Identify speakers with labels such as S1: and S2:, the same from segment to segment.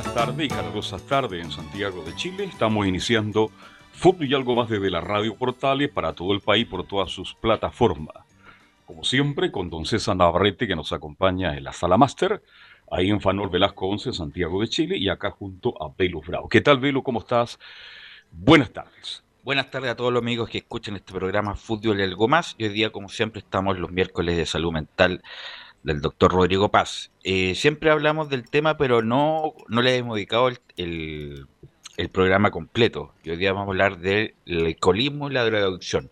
S1: Buenas tardes y calurosas tardes en Santiago de Chile. Estamos iniciando Fútbol y algo más desde la Radio Portales para todo el país por todas sus plataformas. Como siempre, con don César Navarrete que nos acompaña en la sala máster ahí en Fanol Velasco 11, Santiago de Chile, y acá junto a Belu Bravo. ¿Qué tal, Belu? ¿Cómo estás? Buenas tardes.
S2: Buenas tardes a todos los amigos que escuchan este programa Fútbol y algo más. Y hoy día, como siempre, estamos los miércoles de salud mental del doctor Rodrigo Paz. Eh, siempre hablamos del tema, pero no, no le hemos dedicado el, el, programa completo. Hoy día vamos a hablar del alcoholismo y la drogadicción.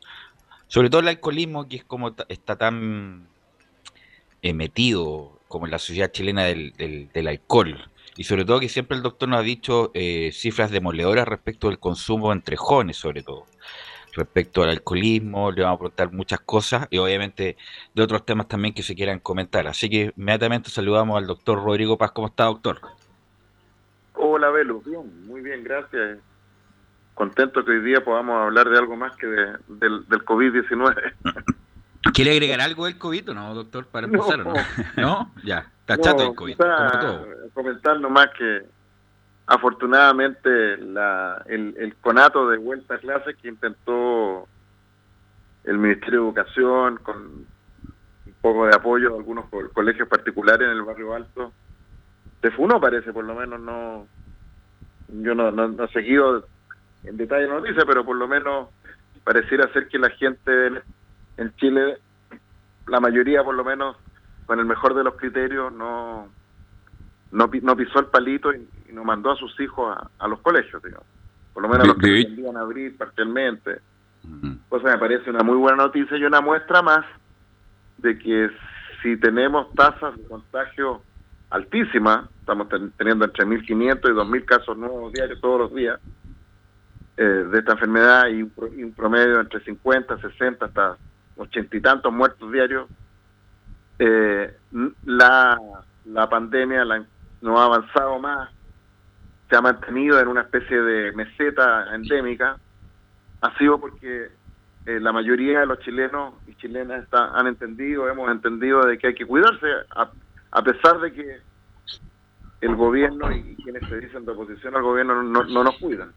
S2: Sobre todo el alcoholismo, que es como está tan eh, metido como en la sociedad chilena del, del, alcohol. Y sobre todo que siempre el doctor nos ha dicho eh, cifras demoledoras respecto del consumo entre jóvenes, sobre todo. Respecto al alcoholismo, le vamos a preguntar muchas cosas y obviamente de otros temas también que se quieran comentar. Así que inmediatamente saludamos al doctor Rodrigo Paz. ¿Cómo está, doctor?
S3: Hola. Bien, muy bien, gracias. Contento que hoy día podamos hablar de algo más que del, del COVID-19.
S2: ¿Quiere agregar algo del COVID o no, doctor, para empezar no. no? Ya, está chato el COVID, como todo.
S3: Comentar nomás que afortunadamente el, conato de vuelta a clases que intentó el Ministerio de Educación con un poco de apoyo de algunos colegios particulares en el barrio alto, se funó parece, por lo menos no, yo no, no, no he seguido en detalle la noticia, pero por lo menos pareciera ser que la gente en Chile, la mayoría por lo menos, con el mejor de los criterios, no, no, no pisó el palito y, no mandó a sus hijos a, los colegios, digamos. Por lo menos los que tendrían abrir parcialmente. Pues me parece una muy buena noticia y una muestra más de que si tenemos tasas de contagio altísimas, estamos teniendo entre 1.500 y 2.000 casos nuevos diarios todos los días eh, de esta enfermedad y un promedio entre 50, 60 hasta ochenta y tantos muertos diarios, eh, la, la pandemia la, no ha avanzado más, se ha mantenido en una especie de meseta endémica, ha sido porque eh, la mayoría de los chilenos y chilenas han entendido, hemos entendido de que hay que cuidarse, a, a pesar de que el gobierno y quienes se dicen de oposición al gobierno no, no nos cuidan.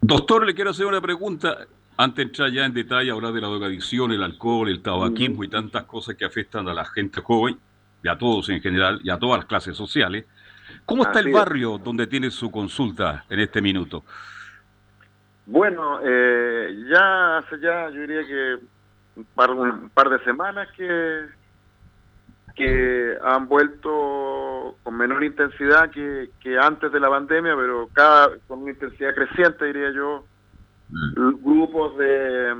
S1: Doctor, le quiero hacer una pregunta. Antes de entrar ya en detalle, hablar de la drogadicción, el alcohol, el tabaquismo y tantas cosas que afectan a la gente joven, y a todos en general, y a todas las clases sociales. ¿Cómo está el barrio donde tiene su consulta en este minuto?
S3: Bueno, eh, ya hace ya, yo diría que un par, un par de semanas que, que han vuelto con menor intensidad que, que antes de la pandemia, pero cada con una intensidad creciente, diría yo, grupos de,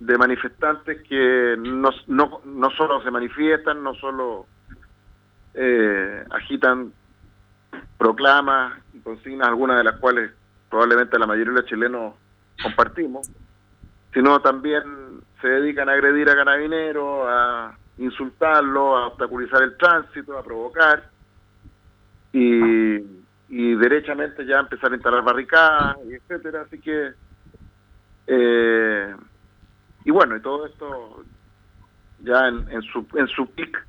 S3: de manifestantes que no, no, no solo se manifiestan, no solo eh, agitan proclamas y consignas, algunas de las cuales probablemente la mayoría de los chilenos compartimos, sino también se dedican a agredir a carabineros, a insultarlo, a obstaculizar el tránsito, a provocar y, derechamente ya empezar a instalar barricadas, y etcétera. Así que eh, y bueno, y todo esto ya en su en su pic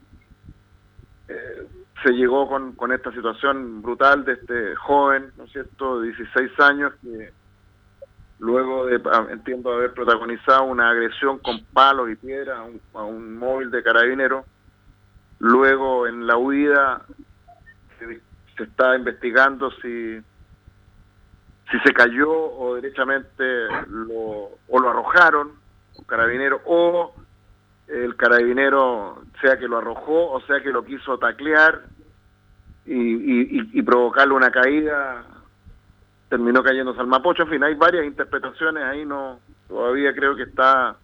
S3: eh, se llegó con, con esta situación brutal de este joven, ¿no es cierto?, de 16 años que luego de, ah, entiendo, haber protagonizado una agresión con palos y piedras a un, móvil de carabinero, luego en la huida se, se está investigando si si se cayó o derechamente lo, o lo arrojaron, un carabinero, o el carabinero sea que lo arrojó o sea que lo quiso taclear y, y, y provocarle una caída, terminó cayéndose al Mapocho, en fin, hay varias interpretaciones ahí, no todavía creo que está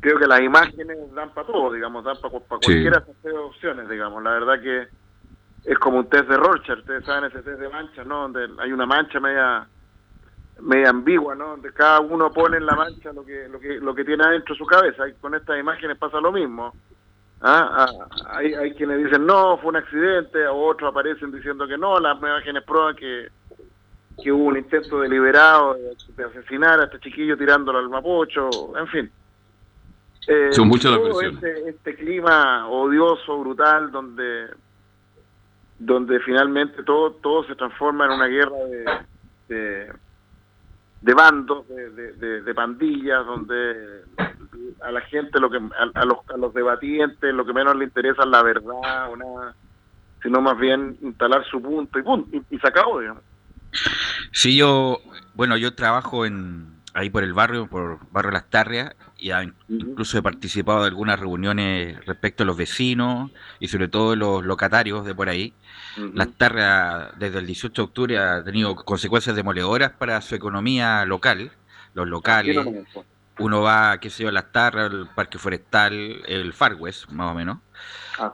S3: creo que las imágenes dan para todo, digamos, dan para, cualquiera de esas opciones, digamos. La verdad que es como un test de Rorschach, ustedes saben ese test de manchas, ¿no? Donde hay una mancha media media ambigua, ¿no? Donde cada uno pone en la mancha lo que lo que lo que tiene adentro de su cabeza. Y con estas imágenes pasa lo mismo. ¿Ah? ah hay, hay quienes dicen no, fue un accidente, o otros aparecen diciendo que no, las imágenes prueban que, que hubo un intento deliberado de, asesinar a este chiquillo tirándolo al mapocho, en fin.
S1: Eh, Son muchas las
S3: este, este, clima odioso, brutal, donde donde finalmente todo todo se transforma en una guerra de, de, bandos, de, de, pandillas, donde a la gente, lo que a, los, a los debatientes, lo que menos le interesa es la verdad o nada, sino más bien instalar su punto y, punto, y, se acabó, digamos.
S2: Sí, yo, bueno, yo trabajo en ahí por el barrio, por Barrio Las Tarrias, y incluso he participado de algunas reuniones respecto a los vecinos y sobre todo los locatarios de por ahí. Las Tarrias desde el 18 de octubre ha tenido consecuencias demoledoras para su economía local, los locales. Uno va, qué sé yo, a Las Tarras, el Parque Forestal, el Far West, más o menos.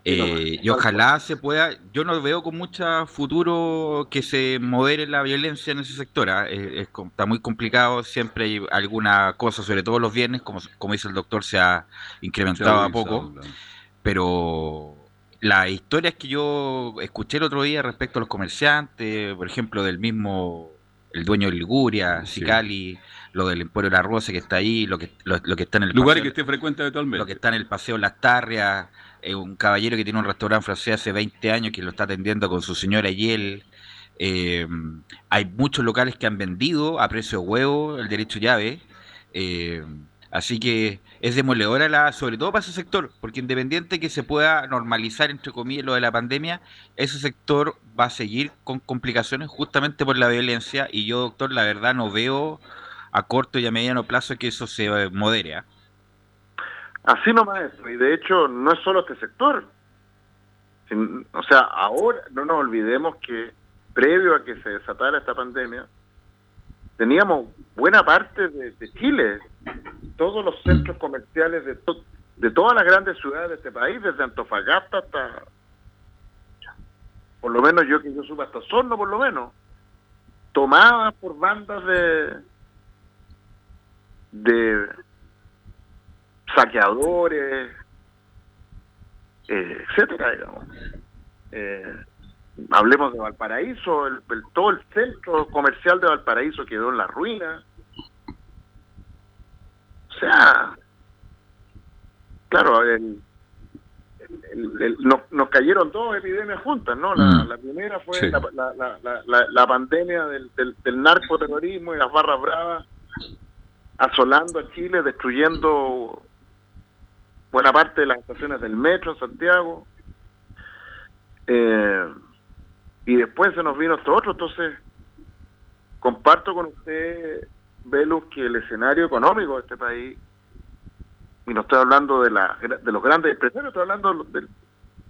S2: Eh, y ojalá se pueda, yo no veo con mucho futuro que se modere la violencia en ese sector. ¿ah? está muy complicado, siempre hay alguna cosa, sobre todo los viernes, como, como dice el doctor, se ha incrementado a poco. Pero las historias que yo escuché el otro día respecto a los comerciantes, por ejemplo, del mismo, el dueño de Liguria, Sicali, lo del Emporio de la Rosa que está ahí, lo que, lo, que está en el...
S1: Lugares que esté frecuente habitualmente.
S2: Lo que está en el Paseo Las Tarrias eh, un caballero que tiene un restaurante francés hace 20 años que lo está atendiendo con su señora y él. Eh, hay muchos locales que han vendido a precio huevo el derecho llave. Eh, así que es demoledora, la, sobre todo para ese sector, porque independiente que se pueda normalizar, entre comillas, lo de la pandemia, ese sector va a seguir con complicaciones justamente por la violencia. Y yo, doctor, la verdad no veo a corto y a mediano plazo que eso se modere. ¿ah?
S3: Así nomás y de hecho no es solo este sector. o sea, ahora no nos olvidemos que previo a que se desatara esta pandemia, teníamos buena parte de, Chile, todos los centros comerciales de, de todas las grandes ciudades de este país, desde Antofagasta hasta, por lo menos yo que yo supe hasta Sorno, por lo menos, tomadas por bandas de de saqueadores, eh, etcétera, digamos. Eh, hablemos de Valparaíso, el, todo el centro comercial de Valparaíso quedó en la ruina. O sea, claro, nos, cayeron dos epidemias juntas, ¿no? La, mm. primera fue la, pandemia del, del, del narcoterrorismo y las barras bravas asolando a Chile, destruyendo buena parte de las estaciones del metro en Santiago. Eh, y después se nos vino esto otro, entonces comparto con usted, Velus, que el escenario económico de este país, y no estoy hablando de, la, de los grandes empresarios, estoy hablando del,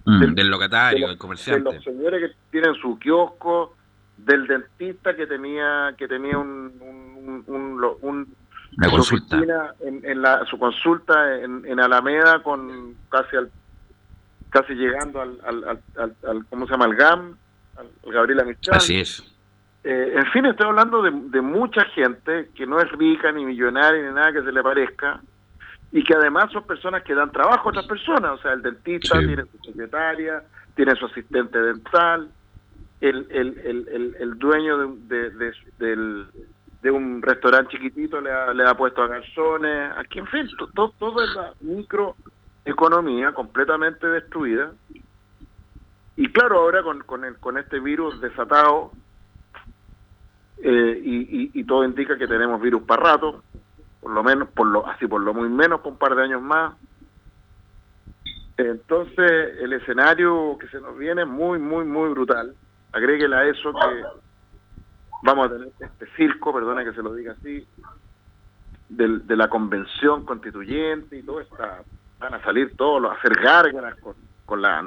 S2: mm, del, locatario, del comerciante.
S3: De los señores que tienen su kiosco, del dentista que tenía que tenía un, un, un,
S2: su consulta.
S3: en, la, su consulta en, en, Alameda con casi al casi llegando al, al, al, ¿cómo se llama? al GAM, al, Gabriela Mistral.
S2: Así es.
S3: Eh, en fin, estoy hablando de, de, mucha gente que no es rica ni millonaria ni nada que se le parezca y que además son personas que dan trabajo a otras personas, o sea, el dentista tiene su secretaria, tiene su asistente dental, el, el, el, el, dueño de, de, del, de un restaurante chiquitito le ha, le ha puesto a garzones, aquí en fin, todo, toda la microeconomía completamente destruida. Y claro, ahora con, con, el, con este virus desatado, eh, y, y, todo indica que tenemos virus para rato, por lo menos, por lo así por lo muy menos, por un par de años más. Entonces, el escenario que se nos viene es muy, muy, muy brutal. Agréguele a eso que vamos a tener este circo, perdona que se lo diga así, de la convención constituyente y todo está, van a salir todos a hacer gárgaras con, con, la,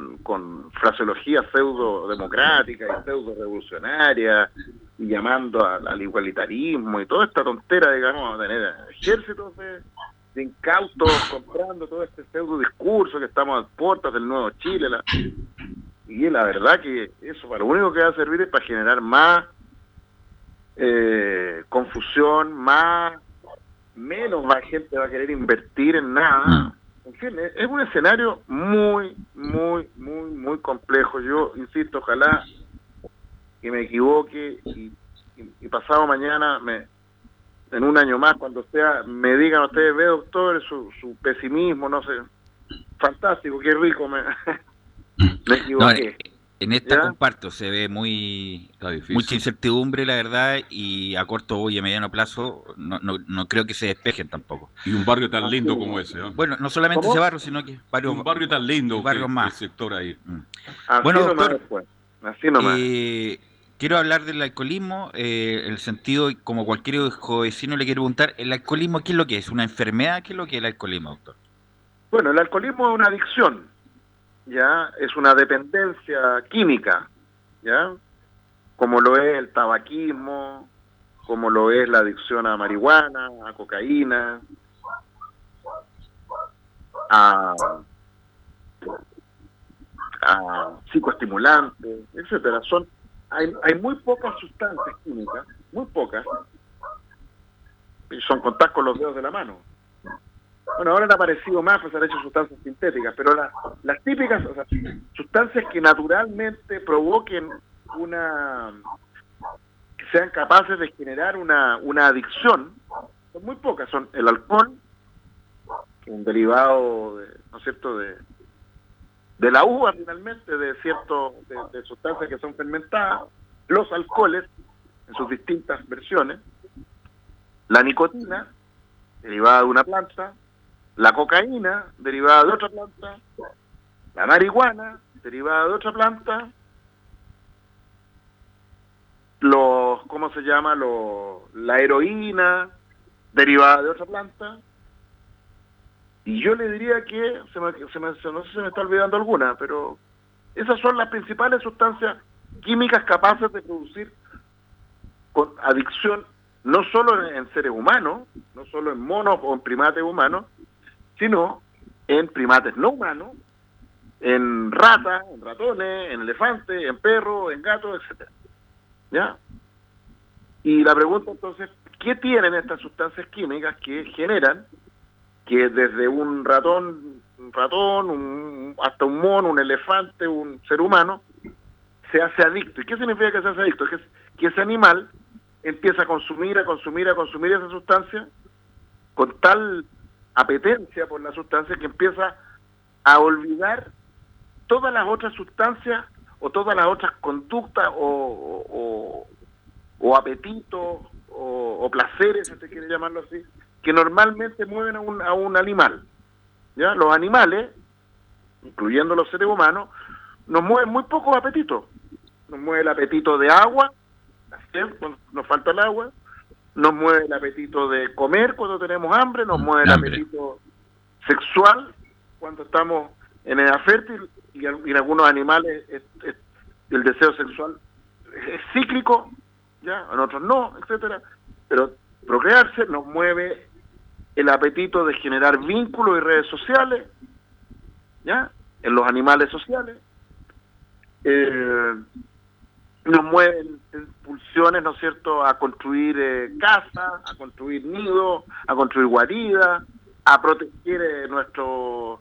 S3: fraseología pseudo democrática y pseudo revolucionaria y llamando al, igualitarismo y toda esta tontera, digamos, a tener ejércitos de, incautos comprando todo este pseudo discurso que estamos a puertas del nuevo Chile. y la verdad que eso para lo único que va a servir es para generar más eh, confusión, más menos más gente va a querer invertir en nada. Mm. En fin, es un escenario muy, muy, muy, muy complejo. Yo insisto, ojalá que me equivoque y, pasado mañana, me, en un año más, cuando sea, me digan ustedes, ve doctor, su, su pesimismo, no sé, fantástico, qué rico, me, me equivoqué.
S2: En esta comparto, se ve muy mucha incertidumbre, la verdad, y a corto y a mediano plazo no, no, no creo que se despejen tampoco.
S1: Y un barrio tan lindo como ese.
S2: Bueno, no solamente ese barrio, sino que
S1: varios. Un barrio tan lindo,
S2: barrios más.
S1: El sector ahí. Mm.
S2: bueno, doctor, Así nomás. Eh, quiero hablar del alcoholismo, eh, el sentido, como cualquier vecino le quiero preguntar, ¿el alcoholismo qué es lo que es? ¿Una enfermedad? ¿Qué es lo que es el alcoholismo, doctor?
S3: Bueno, el alcoholismo es una adicción ya es una dependencia química, ya como lo es el tabaquismo, como lo es la adicción a marihuana, a cocaína, a, a psicoestimulantes, etcétera. Son hay, hay muy pocas sustancias químicas, muy pocas, y son contadas con los dedos de la mano bueno, ahora han aparecido más, pues han hecho sustancias sintéticas, pero las típicas, o sea, sustancias que naturalmente provoquen una, que sean capaces de generar una, una adicción, son muy pocas, son el alcohol, un derivado, de, ¿no es cierto?, de, de la uva finalmente, de cierto, de sustancias que son fermentadas, los alcoholes, en sus distintas versiones, la nicotina, derivada de una planta, la cocaína, derivada de otra planta, la marihuana, derivada de otra planta, los, ¿cómo se llama? Los, la heroína, derivada de otra planta. Y yo le diría que, se me, se me, no sé si me está olvidando alguna, pero esas son las principales sustancias químicas capaces de producir adicción no solo en seres humanos, no solo en monos o en primates humanos, sino en primates no humanos, en ratas, en ratones, en elefantes, en perros, en gatos, etcétera. ¿Ya? Y la pregunta entonces, ¿qué tienen estas sustancias químicas que generan que desde un ratón, un ratón, hasta un mono, un elefante, un ser humano, se hace adicto? ¿Y qué significa que se hace adicto? Es que ese animal empieza a consumir, a consumir, a consumir esa sustancia con tal apetencia por la sustancia que empieza a olvidar todas las otras sustancias o todas las otras conductas o, o, apetitos o, placeres, si se quiere llamarlo así, que normalmente mueven a un, a un animal. ¿ya? Los animales, incluyendo los seres humanos, nos mueven muy pocos apetitos. Nos mueve el apetito de agua, nos falta el agua, nos mueve el apetito de comer cuando tenemos hambre, nos mueve el apetito sexual cuando estamos en edad fértil y, en algunos animales el deseo sexual es cíclico, ya, en otros no, etcétera, pero procrearse nos mueve el apetito de generar vínculos y redes sociales, ya, en los animales sociales. Eh, nos mueven pulsiones, ¿no es cierto?, a construir eh, casas, a construir nidos, a construir guaridas, a proteger eh, nuestro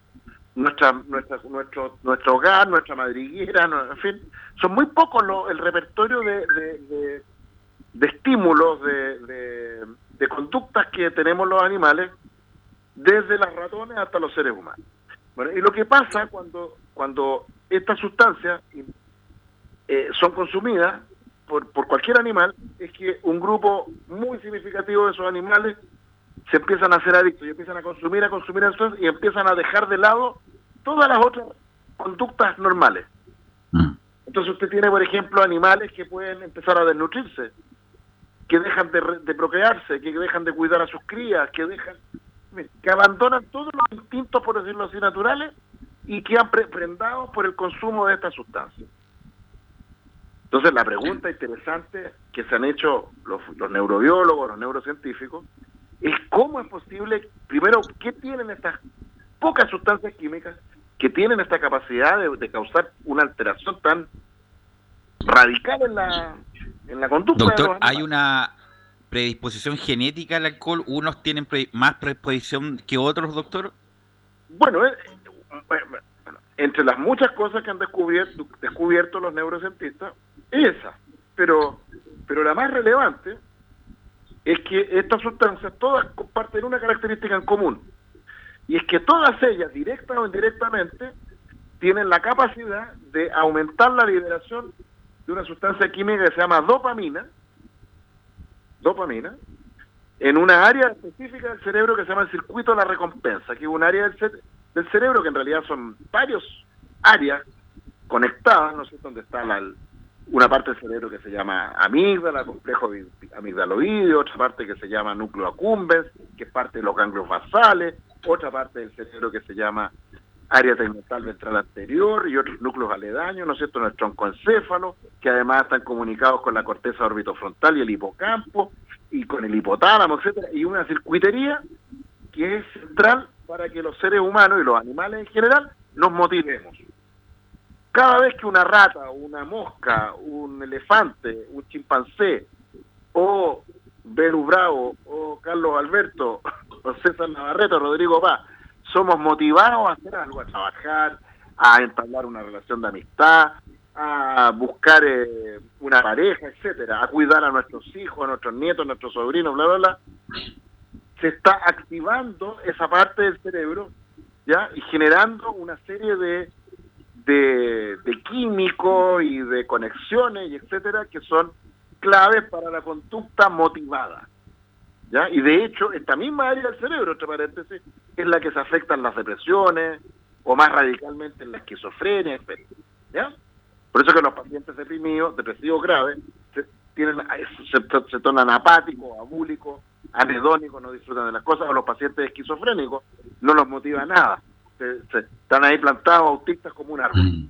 S3: nuestra, nuestra, nuestro, nuestro hogar, nuestra madriguera, en fin, son muy pocos el repertorio de, de, de, estímulos, de, de, conductas que tenemos los animales, desde las ratones hasta los seres humanos. Bueno, y lo que pasa cuando, cuando estas sustancias eh, son consumidas por, por cualquier animal, es que un grupo muy significativo de esos animales se empiezan a hacer adictos y empiezan a consumir, a consumir eso y empiezan a dejar de lado todas las otras conductas normales. Mm. Entonces usted tiene, por ejemplo, animales que pueden empezar a desnutrirse, que dejan de, de procrearse, que dejan de cuidar a sus crías, que dejan, que abandonan todos los instintos, por decirlo así, naturales y que han prendado por el consumo de estas sustancias. Entonces, la pregunta interesante que se han hecho los, neurobiólogos, los neurocientíficos, es cómo es posible, primero, ¿qué tienen estas pocas sustancias químicas que tienen esta capacidad de, causar una alteración tan radical en la, en la conducta?
S2: Doctor, ¿hay una predisposición genética al alcohol? ¿Unos tienen más predisposición que otros, doctor?
S3: Bueno, eh, eh, entre las muchas cosas que han descubierto, los neurocientistas, esa. Pero, pero la más relevante es que estas sustancias todas comparten una característica en común. Y es que todas ellas, directa o indirectamente, tienen la capacidad de aumentar la liberación de una sustancia química que se llama dopamina, dopamina, en una área específica del cerebro que se llama el circuito de la recompensa, que es un área del, del cerebro que en realidad son varios áreas conectadas, no sé dónde está la, una parte del cerebro que se llama amígdala, complejo amigdaloide, otra parte que se llama núcleo accumbens, que es parte de los ganglios basales, otra parte del cerebro que se llama área tegmental ventral anterior y otros núcleos aledaños, ¿no es cierto?, en el troncoencéfalo, que además están comunicados con la corteza orbitofrontal y el hipocampo, y con el hipotálamo, etcétera, y una circuitería que es central para que los seres humanos y los animales en general nos motivemos. Cada vez que una rata, una mosca, un elefante, un chimpancé, o Belu Bravo, o Carlos Alberto, o César Navarrete, Rodrigo Paz, somos motivados a hacer algo, a trabajar, a entablar una relación de amistad, a buscar eh, una pareja, etcétera, a cuidar a nuestros hijos, a nuestros nietos, a nuestros sobrinos, bla, bla, bla, se está activando esa parte del cerebro, ¿ya? Y generando una serie de de, químicos y de conexiones y etcétera que son claves para la conducta motivada. ¿ya? Y de hecho, esta misma área del cerebro, entre paréntesis, es la que se afecta en las depresiones o más radicalmente en la esquizofrenia, etcétera. ¿ya? Por eso que los pacientes deprimidos, depresivos graves, se, tienen, se, se tornan apáticos, abúlicos, anedónicos, no disfrutan de las cosas, o los pacientes esquizofrénicos no los motiva nada están ahí plantados autistas como un árbol. Mm.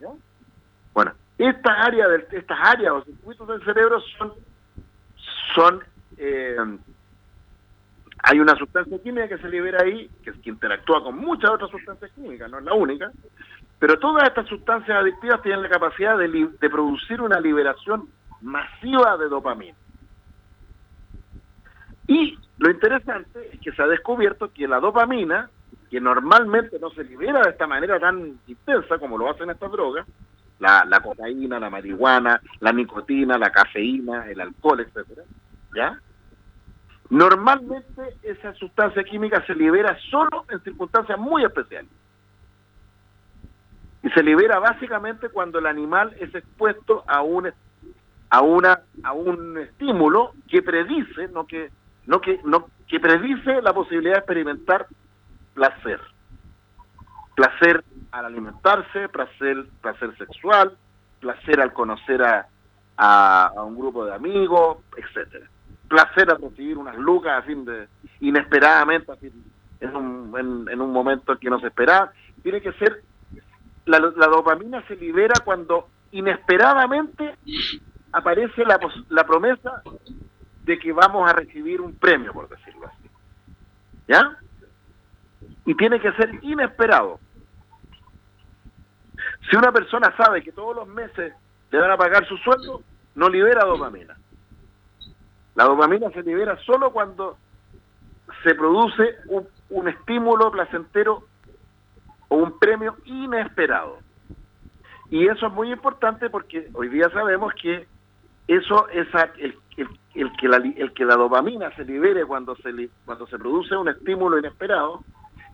S3: Bueno, estas áreas, estas áreas o circuitos del cerebro son, son eh, hay una sustancia química que se libera ahí, que, que interactúa con muchas otras sustancias químicas, no es la única, pero todas estas sustancias adictivas tienen la capacidad de, de producir una liberación masiva de dopamina. Y lo interesante es que se ha descubierto que la dopamina que normalmente no se libera de esta manera tan intensa como lo hacen estas drogas, la, la cocaína, la marihuana, la nicotina, la cafeína, el alcohol, etcétera, ¿ya? Normalmente esa sustancia química se libera solo en circunstancias muy especiales. Y se libera básicamente cuando el animal es expuesto a un a una a un estímulo que predice, no que no que no que predice la posibilidad de experimentar placer. Placer al alimentarse, placer, placer sexual, placer al conocer a, a, un grupo de amigos, etcétera. Placer al recibir unas lucas a fin de inesperadamente en, un, en, un momento que no se esperaba. Tiene que ser la, la dopamina se libera cuando inesperadamente aparece la, la promesa de que vamos a recibir un premio, por decirlo así. ¿Ya? y tiene que ser inesperado. Si una persona sabe que todos los meses le van a pagar su sueldo, no libera dopamina. La dopamina se libera solo cuando se produce un, un estímulo placentero o un premio inesperado. Y eso es muy importante porque hoy día sabemos que eso es el, el, el, que la, el que la dopamina se libere cuando se, cuando se produce un estímulo inesperado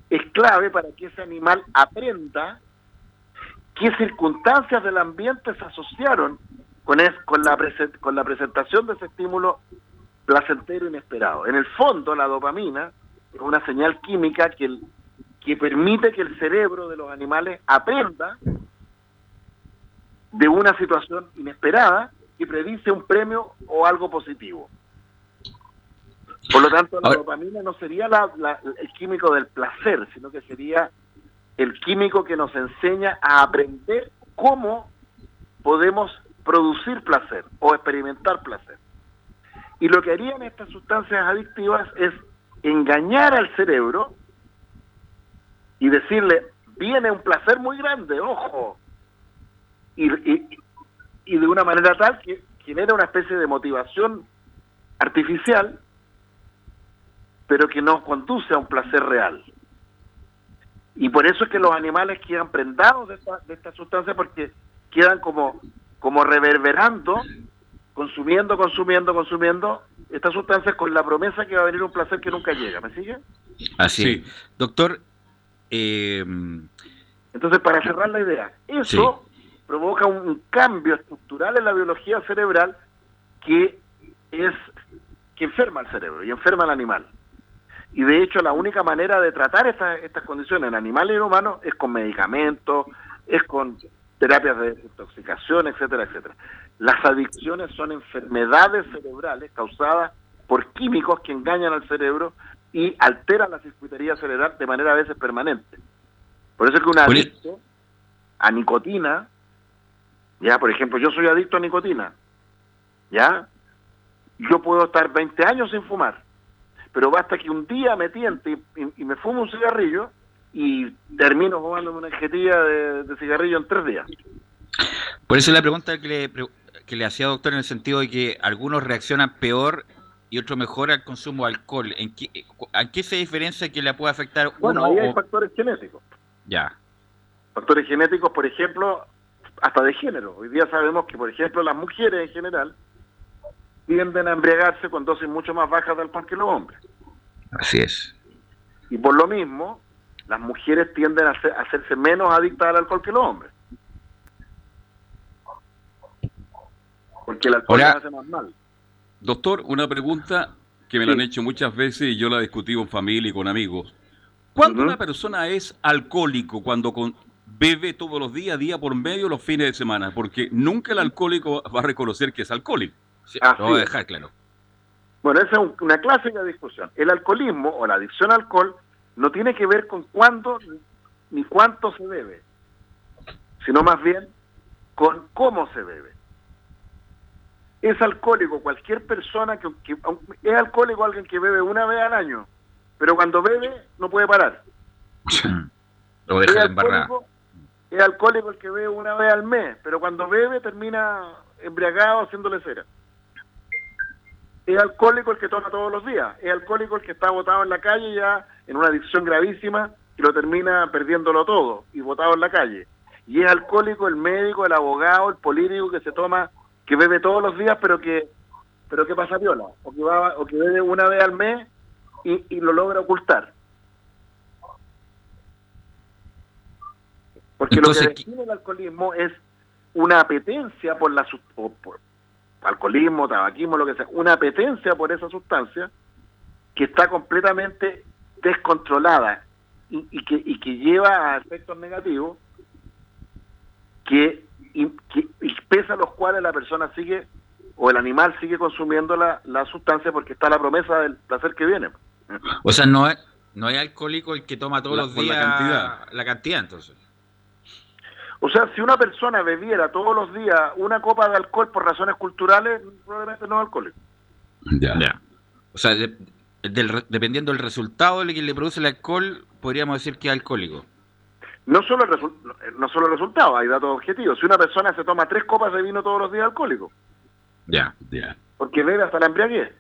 S3: es clave para que ese animal aprenda qué circunstancias del ambiente se asociaron con, con, la, con la presentación de ese estímulo placentero inesperado. En el fondo, la dopamina es una señal química que, que permite que el cerebro de los animales aprenda de una situación inesperada y predice un premio o algo positivo. Por lo tanto, la dopamina no sería el químico del placer, sino que sería el químico que nos enseña a aprender cómo podemos producir placer o experimentar placer. Y lo que harían estas sustancias adictivas es engañar al cerebro y decirle, viene un placer muy grande, ojo, y, y de una manera tal que genera una especie de motivación artificial, pero que no conduce a un placer real. Y por eso es que los animales quedan prendados de esta, de esta sustancia porque quedan como, como reverberando, consumiendo, consumiendo, consumiendo estas sustancias con la promesa que va a venir un placer que nunca llega. ¿Me sigue?
S2: Así Doctor. Eh...
S3: Entonces, para cerrar la idea, eso provoca un cambio estructural en la biología cerebral que es que enferma al cerebro y enferma al animal. Y de hecho la única manera de tratar estas, estas condiciones en animales y humanos es con medicamentos, es con terapias de intoxicación, etcétera, etcétera. Las adicciones son enfermedades cerebrales causadas por químicos que engañan al cerebro y alteran la circuitería cerebral de manera a veces permanente. Por eso es que un adicto a nicotina ya, por ejemplo, yo soy adicto a nicotina. ¿Ya? Yo puedo estar 20 años sin fumar, pero basta que un día me tiente y, me fumo un cigarrillo y termino fumando una cajetilla de, cigarrillo en tres días.
S2: Por eso la pregunta que le, que le hacía doctor en el sentido de que algunos reaccionan peor y otros mejor al consumo de alcohol. ¿En qué, ¿En qué se diferencia que le puede afectar
S3: bueno, ahí hay factores genéticos.
S2: Ya.
S3: Factores genéticos, por ejemplo, hasta de género. Hoy día sabemos que, por ejemplo, las mujeres en general tienden a embriagarse con dosis mucho más bajas de alcohol que los hombres.
S2: Así es.
S3: Y por lo mismo, las mujeres tienden a, hacerse menos adictas al alcohol que los hombres. Porque el alcohol hace más mal.
S1: Doctor, una pregunta que me la han hecho muchas veces y yo la he discutido en familia y con amigos. ¿Cuándo una persona es alcohólico? Cuando con, bebe todos los días, día por medio, los fines de semana, porque nunca el alcohólico va a reconocer que es alcohólico.
S2: lo voy a dejar claro.
S3: Bueno, esa es una clásica discusión. El alcoholismo o la adicción al alcohol no tiene que ver con cuándo ni cuánto se bebe, sino más bien con cómo se bebe. Es alcohólico cualquier persona que, que es alcohólico alguien que bebe una vez al año, pero cuando bebe no puede parar.
S2: Lo deja embarrado
S3: es alcohólico el que bebe una vez al mes, pero cuando bebe termina embriagado haciéndole cera. Es alcohólico el que toma todos los días, es alcohólico el que está botado en la calle ya en una adicción gravísima y lo termina perdiéndolo todo y botado en la calle. Y es alcohólico el médico, el abogado, el político que se toma, que bebe todos los días, pero que pero que pasa viola, o que va, o que bebe una vez al mes y, y lo logra ocultar. Porque lo que define el alcoholismo es una apetencia por la por alcoholismo, tabaquismo, lo que sea, una apetencia por esa sustancia que está completamente descontrolada y, que, y que lleva a efectos negativos que, y, que pese a los cuales la persona sigue o el animal sigue consumiendo la, la sustancia porque está la promesa del placer que viene.
S2: O sea, no es, no hay alcohólico el que toma todos los días la cantidad. la cantidad, entonces.
S3: O sea, si una persona bebiera todos los días una copa de alcohol por razones culturales, probablemente no es alcohólico.
S2: Ya. ya. O sea, dependiendo del resultado que le produce el alcohol, podríamos decir que es alcohólico.
S3: No solo, el no solo el resultado, hay datos objetivos. Si una persona se toma tres copas de vino todos los días, alcohólico.
S2: Ya, ya.
S3: Porque bebe hasta la embriaguez.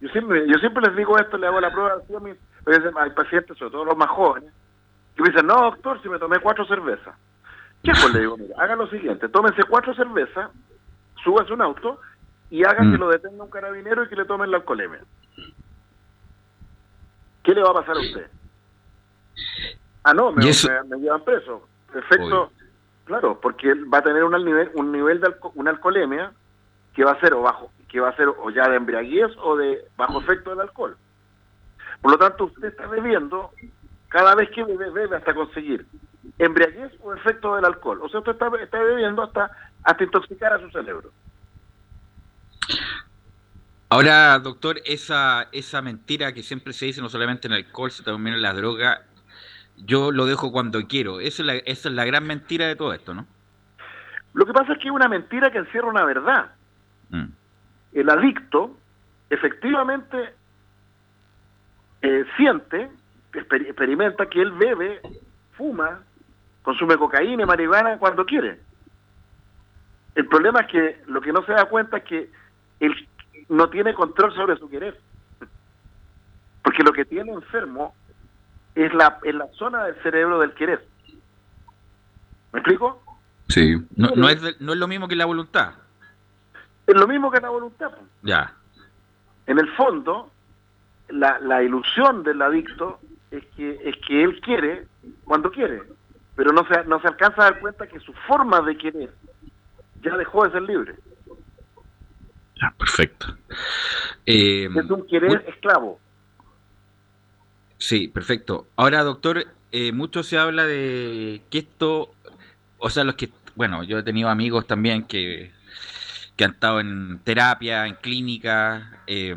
S3: Yo siempre, yo siempre les digo esto, le hago la prueba a mis hay pacientes, sobre todo los más jóvenes, que me dicen, no, doctor, si me tomé cuatro cervezas. ¿Qué pues le digo? Mira, haga lo siguiente, tómense cuatro cervezas, súbase un auto y haga que mm. lo detenga un carabinero y que le tomen la alcoholemia. ¿Qué le va a pasar a usted? Ah, no, me, llevan preso. Perfecto. Claro, porque va a tener un nivel, un nivel de una alcoholemia que va a ser o bajo, que va a ser o ya de embriaguez o de bajo efecto del alcohol. Por lo tanto, usted está bebiendo cada vez que bebe, bebe hasta conseguir embriaguez o efecto del alcohol. O sea, usted está, está bebiendo hasta, hasta intoxicar a su cerebro.
S2: Ahora, doctor, esa, esa mentira que siempre se dice, no solamente en el alcohol, sino también en la droga, yo lo dejo cuando quiero. Esa es la, esa es la gran mentira de todo esto, ¿no?
S3: Lo que pasa es que es una mentira que encierra una verdad. Mm. El adicto, efectivamente, eh, siente, experimenta que él bebe, fuma, consume cocaína y marihuana cuando quiere. El problema es que lo que no se da cuenta es que él no tiene control sobre su querer. Porque lo que tiene enfermo es la, es la zona del cerebro del querer. ¿Me explico?
S2: Sí. No, no, es, no es lo mismo que la voluntad.
S3: Es lo mismo que la voluntad.
S2: Ya.
S3: En el fondo, la, la ilusión del adicto es que, es que él quiere cuando quiere, pero no se, no se alcanza a dar cuenta que su forma de querer ya dejó de ser libre.
S2: Perfecto.
S3: Eh, es un querer esclavo.
S2: Sí, perfecto. Ahora, doctor, eh, mucho se habla de que esto, o sea, los que, bueno, yo he tenido amigos también que, que han estado en terapia, en clínica, eh,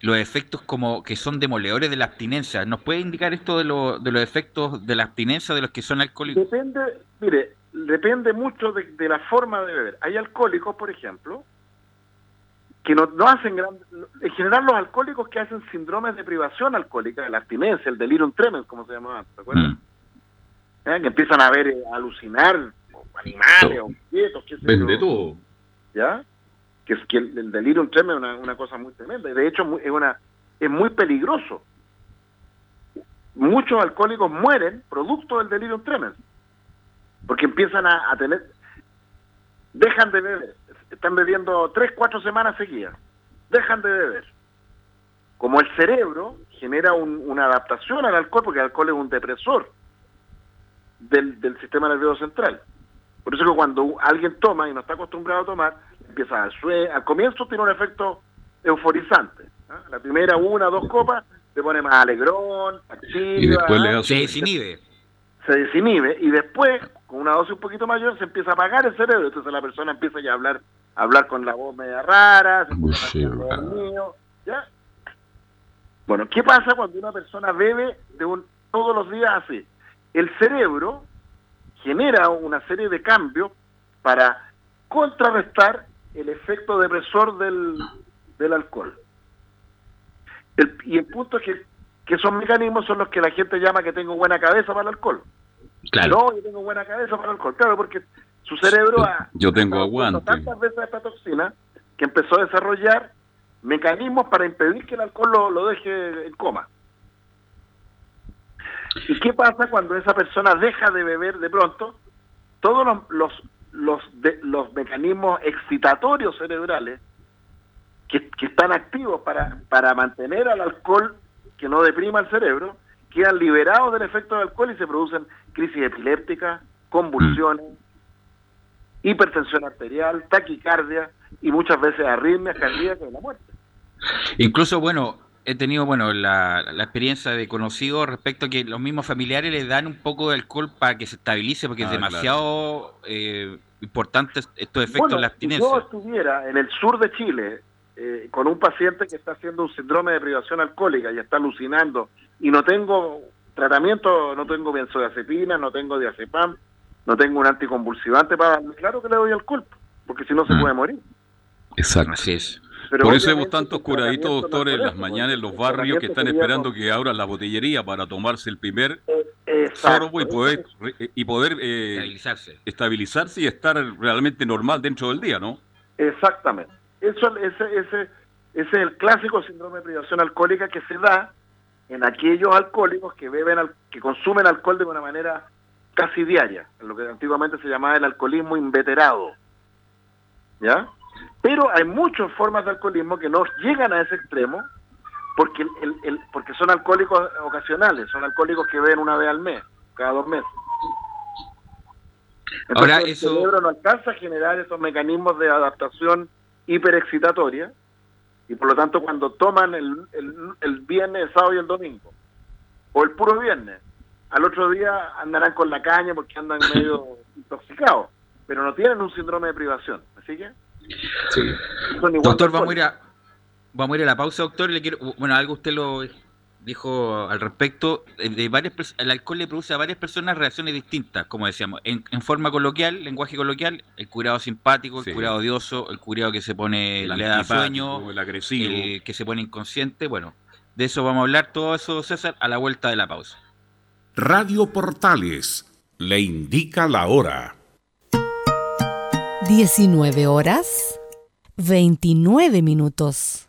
S2: los efectos como que son demoledores de la abstinencia. ¿Nos puede indicar esto de, lo, de los efectos de la abstinencia de los que son alcohólicos?
S3: Depende, mire, depende mucho de, la forma de beber. Hay alcohólicos, por ejemplo, que no, no hacen gran... En general los alcohólicos que hacen síndromes de privación alcohólica, la abstinencia, el delirium tremens, como se llamaba ¿te acuerdas? Mm. ¿Eh? Que empiezan a ver, eh, a alucinar animales, objetos, qué sé
S1: Vende todo.
S3: ¿Ya? Que, es, que el, delirium tremens es una, cosa muy tremenda de hecho es, una, es muy peligroso. Muchos alcohólicos mueren producto del delirium tremens porque empiezan a, tener, dejan de beber, están bebiendo tres, cuatro semanas seguidas, dejan de beber. Como el cerebro genera una adaptación al alcohol, porque el alcohol es un depresor del, del sistema nervioso central. Por eso que cuando alguien toma y no está acostumbrado a tomar, empieza a. Al comienzo tiene un efecto euforizante. ¿ah? La primera, una, dos copas, se pone más alegrón, activa,
S2: y después le se desinhibe.
S3: Se desinhibe y después, con una dosis un poquito mayor, se empieza a apagar el cerebro. Entonces la persona empieza ya a hablar, a hablar con la voz media rara, se ¿ya? Bueno, ¿qué pasa cuando una persona bebe de un, todos los días así? El cerebro genera una serie de cambios para contrarrestar el efecto depresor del, del alcohol. y el punto es que, que esos mecanismos son los que la gente llama que tengo buena cabeza para el alcohol.
S2: Claro.
S3: No, yo tengo buena cabeza para el alcohol. Claro, porque su cerebro ha,
S1: yo tengo aguante.
S3: tantas veces esta toxina que empezó a desarrollar mecanismos para impedir que el alcohol lo, lo deje en coma. ¿Y qué pasa cuando esa persona deja de beber de pronto? Todos los, los, los, mecanismos excitatorios cerebrales que, están activos para, para mantener al alcohol que no deprima el cerebro, quedan liberados del efecto del alcohol y se producen crisis epilépticas, convulsiones, hipertensión arterial, taquicardia y muchas veces arritmias cardíacas y la muerte.
S2: Incluso, bueno, he tenido bueno la, experiencia de conocido respecto a que los mismos familiares le dan un poco de alcohol para que se estabilice porque es ah, demasiado eh, importante estos efectos de la abstinencia.
S3: Si yo estuviera en el sur de Chile eh, con un paciente que está haciendo un síndrome de privación alcohólica y está alucinando y no tengo tratamiento, no tengo benzodiazepina, no tengo diazepam, no tengo un anticonvulsivante para darle, claro que le doy alcohol, porque si no se mm. puede morir.
S2: Exacto. Así es.
S1: Por eso vemos tantos curaditos, doctores, en las mañanas en los barrios que están esperando que abran la botillería para tomarse el primer eh, sorbo y poder, y poder eh, estabilizarse. estabilizarse y estar realmente normal dentro del día, ¿no?
S3: Exactamente. Eso, ese, ese, ese es el clásico síndrome de privación alcohólica que se da en aquellos alcohólicos que beben, que consumen alcohol de una manera casi diaria, lo que antiguamente se llamaba el alcoholismo inveterado. ¿Ya? Pero hay muchas formas de alcoholismo que no llegan a ese extremo porque, el, porque son alcohólicos ocasionales, son alcohólicos que beben una vez al mes, cada dos meses. Entonces, Ahora, el cerebro no alcanza a generar esos mecanismos de adaptación hiperexcitatoria y por lo tanto cuando toman el, el, viernes, el sábado y el domingo, o el puro viernes, al otro día andarán con la caña porque andan medio intoxicados, pero no tienen un síndrome de privación. ¿Así que?
S2: Sí. Doctor, vamos a, ir a, vamos a ir a la pausa, doctor. Le quiero, bueno, algo usted lo dijo al respecto. Eh, de varias, el alcohol le produce a varias personas reacciones distintas, como decíamos, en, forma coloquial, lenguaje coloquial, el curado simpático, el curado odioso, el curado que se pone, le da sueño,
S1: el agresivo,
S2: el que se pone inconsciente. Bueno, De eso vamos a hablar todo eso, César, a la vuelta de la pausa.
S4: Radio Portales le indica la hora.
S5: 19 horas 29 minutos.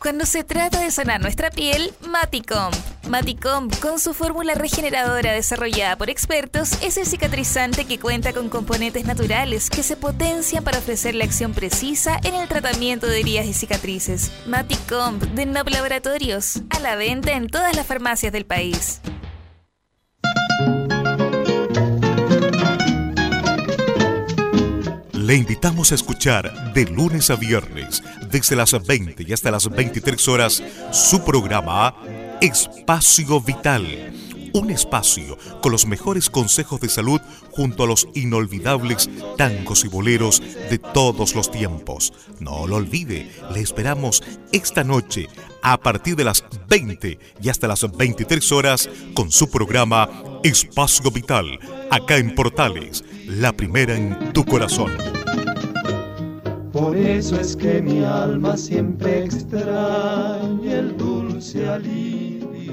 S6: Cuando se trata de sanar nuestra piel, Maticom. Maticom, con su fórmula regeneradora desarrollada por expertos, es el cicatrizante que cuenta con componentes naturales que se potencian para ofrecer la acción precisa en el tratamiento de heridas y cicatrices. Maticom, de Noble Laboratorios, a la venta en todas las farmacias del país.
S7: Le invitamos a escuchar de lunes a viernes, desde las 20 y hasta las 23 horas, su programa Espacio Vital. Un espacio con los mejores consejos de salud junto a los inolvidables tangos y boleros de todos los tiempos. No lo olvide, le esperamos esta noche a partir de las 20 y hasta las 23 horas con su programa Espacio Vital, acá en Portales, la primera en tu corazón.
S8: Por eso es que mi alma siempre extraña el dulce alivio.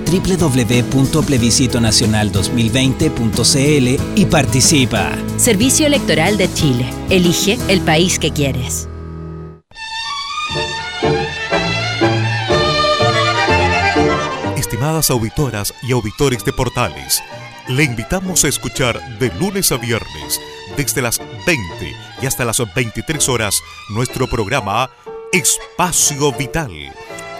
S9: www.plebiscitonacional2020.cl y participa.
S10: Servicio Electoral de Chile. Elige el país que quieres.
S7: Estimadas auditoras y auditores de Portales, le invitamos a escuchar de lunes a viernes, desde las 20 y hasta las 23 horas, nuestro programa Espacio Vital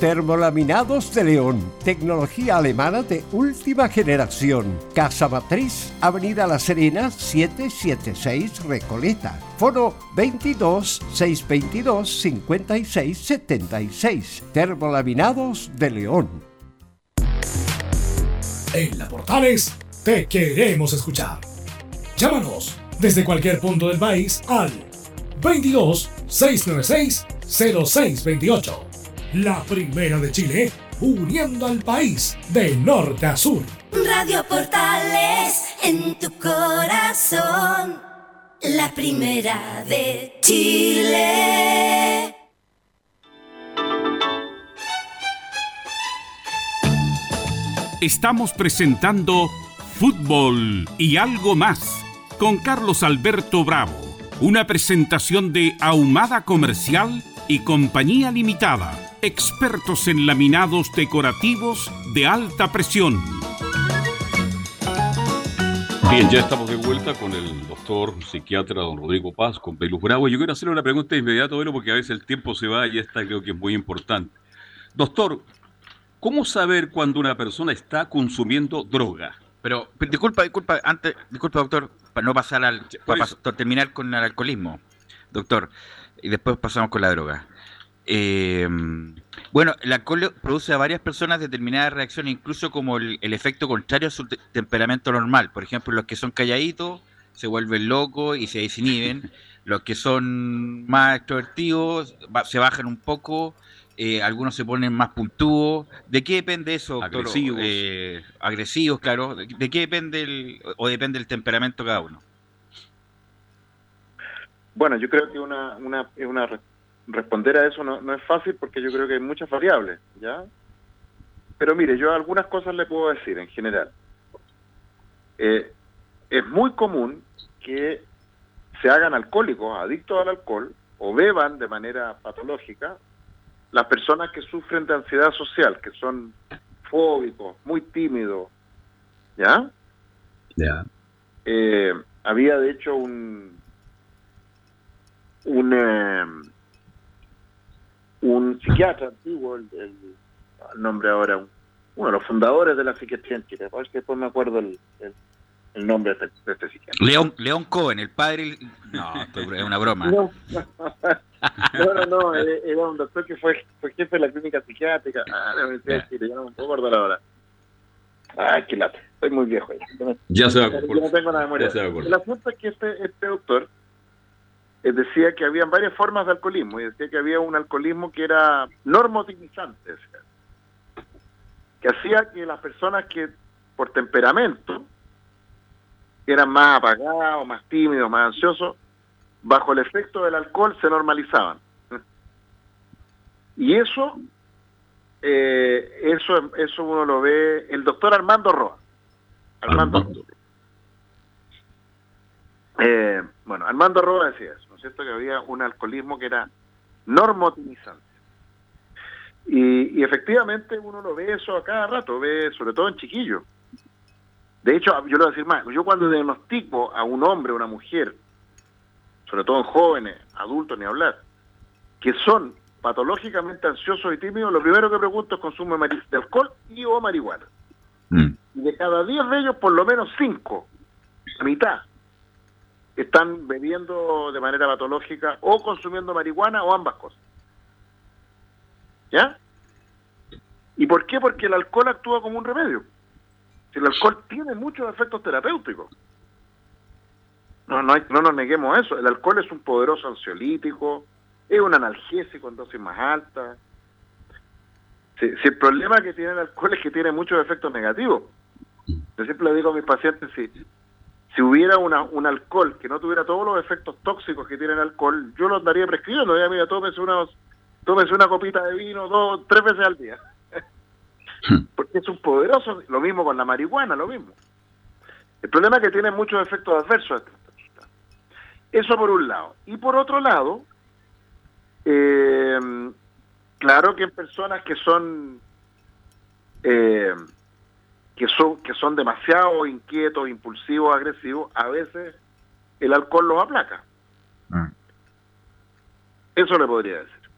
S11: Termolaminados de León, tecnología alemana de última generación. Casa Matriz, Avenida La Serena, 776 Recoleta. Foro 22 622 56 76. Termolaminados de León.
S12: En la Portales te queremos escuchar. Llámanos desde cualquier punto del país al 22 696 0628 la primera de Chile, uniendo al país de norte a sur.
S13: Radio Portales en tu corazón, la primera de Chile.
S4: Estamos presentando Fútbol y algo más con Carlos Alberto Bravo, una presentación de Ahumada Comercial y Compañía Limitada expertos en laminados decorativos de alta presión.
S1: Bien, ya estamos de vuelta con el doctor psiquiatra don Rodrigo Paz, con Pelus Bravo. Yo quiero hacerle una pregunta de inmediato, porque a veces el tiempo se va y esta creo que es muy importante. Doctor, ¿cómo saber cuando una persona está consumiendo droga?
S2: Pero, disculpa, disculpa, antes, disculpa, doctor, para no pasar al, para terminar con el alcoholismo, doctor, y después pasamos con la droga. Eh, bueno, el alcohol produce a varias personas determinadas reacciones, incluso como el, efecto contrario a su temperamento normal. Por ejemplo, los que son calladitos se vuelven locos y se desinhiben. los que son más extrovertidos se bajan un poco eh, algunos se ponen más puntúos. ¿De qué depende eso, doctor?
S1: Agresivos.
S2: Eh, agresivos, claro. ¿De, qué depende el, o depende el temperamento de cada uno?
S3: Bueno, yo creo que una, una, es una responder a eso no, no es fácil porque yo creo que hay muchas variables, ¿ya? Pero mire, yo algunas cosas le puedo decir en general. Eh, es muy común que se hagan alcohólicos, adictos al alcohol, o beban de manera patológica las personas que sufren de ansiedad social, que son fóbicos, muy tímidos, ¿ya?
S1: Ya.
S3: Eh, había de hecho un un eh, un psiquiatra antiguo, el, el- el nombre ahora, un- uno de los fundadores de la psiquiatría en Chile, es que después me acuerdo el, el- el nombre de este, de este psiquiatra.
S2: León, León Cohen, el padre. No, es una broma.
S3: No, no, no, no, era un doctor que fue, fue jefe de la clínica psiquiátrica ah, la Universidad de Chile, ya no me puedo acordar ahora. Ay, qué lata, estoy muy viejo ya.
S1: Ya se va a
S3: Yo
S1: acordar.
S3: no tengo la memoria.
S1: Ya se va a acordar.
S3: El asunto es que este, este doctor eh, decía que había varias formas de alcoholismo y decía que había un alcoholismo que era normotimizante, decía. que hacía que las personas que por temperamento eran más apagados, más tímidos, más ansiosos, bajo el efecto del alcohol se normalizaban. Y eso, eh, eso, eso uno lo ve, el doctor Armando Roa. Armando, Eh, bueno, Armando Roa decía eso, ¿no es cierto? Que había un alcoholismo que era normotimizante. Y, y efectivamente uno lo ve eso a cada rato, ve sobre todo en chiquillos. De hecho, yo le voy a decir más, yo cuando diagnostico a un hombre o una mujer, sobre todo en jóvenes, adultos, ni hablar, que son patológicamente ansiosos y tímidos, lo primero que pregunto es consumo de alcohol y o marihuana. Y de cada 10 de ellos, por lo menos 5, la mitad, están bebiendo de manera patológica o consumiendo marihuana o ambas cosas. ¿Ya? ¿Y por qué? Porque el alcohol actúa como un remedio. Si el alcohol tiene muchos efectos terapéuticos. No, no, no nos neguemos eso. El alcohol es un poderoso ansiolítico, es un analgésico en dosis más altas. Si, si el problema que tiene el alcohol es que tiene muchos efectos negativos. Yo siempre le digo a mis pacientes, si, si hubiera una, un alcohol que no tuviera todos los efectos tóxicos que tiene el alcohol, yo lo andaría prescribiendo. Ya, mira, tómese una, tómese una copita de vino dos, tres veces al día. Porque es un poderoso, lo mismo con la marihuana, lo mismo. El problema es que tiene muchos efectos adversos. Eso por un lado. Y por otro lado, eh, claro que en personas que son eh, que son que son demasiado inquietos, impulsivos, agresivos, a veces el alcohol los aplaca. Eso le podría decir.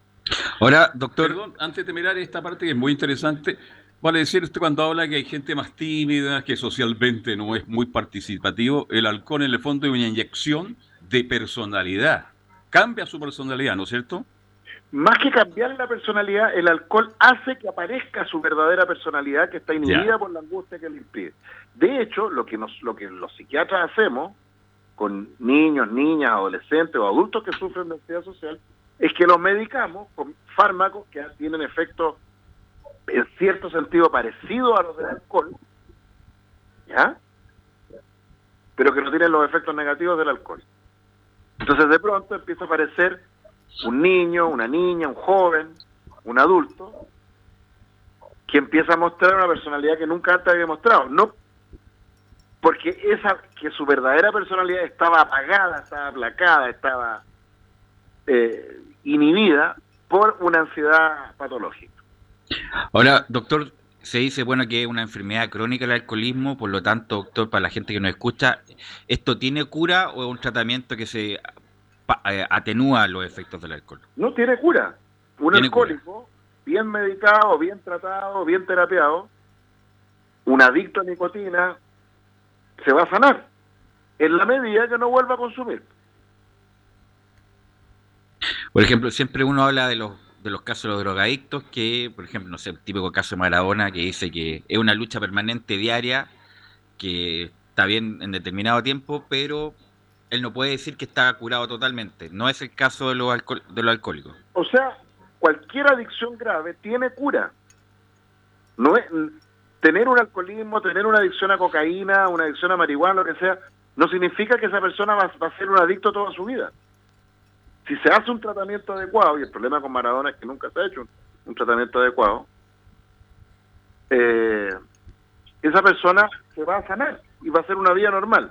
S2: Ahora, doctor.
S1: Perdón, antes de mirar esta parte que es muy interesante, vale decir usted cuando habla que hay gente más tímida, que socialmente no es muy participativo, el alcohol en el fondo es una inyección de personalidad. Cambia su personalidad, ¿no es cierto?
S3: Más que cambiar la personalidad, el alcohol hace que aparezca su verdadera personalidad que está inhibida por la angustia que le impide. De hecho, lo que nos, lo que los psiquiatras hacemos con niños, niñas, adolescentes o adultos que sufren de ansiedad social es que los medicamos con fármacos que tienen efectos en cierto sentido parecidos a los del alcohol, ¿ya? Pero que no tienen los efectos negativos del alcohol. Entonces de pronto empieza a aparecer un niño, una niña, un joven, un adulto, que empieza a mostrar una personalidad que nunca antes había mostrado. No porque esa que su verdadera personalidad estaba apagada, estaba aplacada, estaba eh, inhibida por una ansiedad patológica.
S2: Ahora, doctor, se dice bueno que es una enfermedad crónica el alcoholismo, por lo tanto, doctor, para la gente que nos escucha, ¿esto tiene cura o es un tratamiento que se atenúa los efectos del alcohol?
S3: No tiene cura. Un
S2: Tiene
S3: alcohólico, bien medicado, bien tratado, bien terapiado, un adicto a nicotina, se va a sanar. En la medida que no vuelva a consumir.
S2: Por ejemplo, siempre uno habla de los de los casos de los drogadictos, que, por ejemplo, no sé, el típico caso de Maradona, que dice que es una lucha permanente diaria, que está bien en determinado tiempo, pero él no puede decir que está curado totalmente. No es el caso de los, de los alcohólicos.
S3: O sea, cualquier adicción grave tiene cura. No es, tener un alcoholismo, tener una adicción a cocaína, una adicción a marihuana, lo que sea, no significa que esa persona va, a ser un adicto toda su vida. Si se hace un tratamiento adecuado, y el problema con Maradona es que nunca se ha hecho un, tratamiento adecuado, eh, esa persona se va a sanar y va a hacer una vida normal,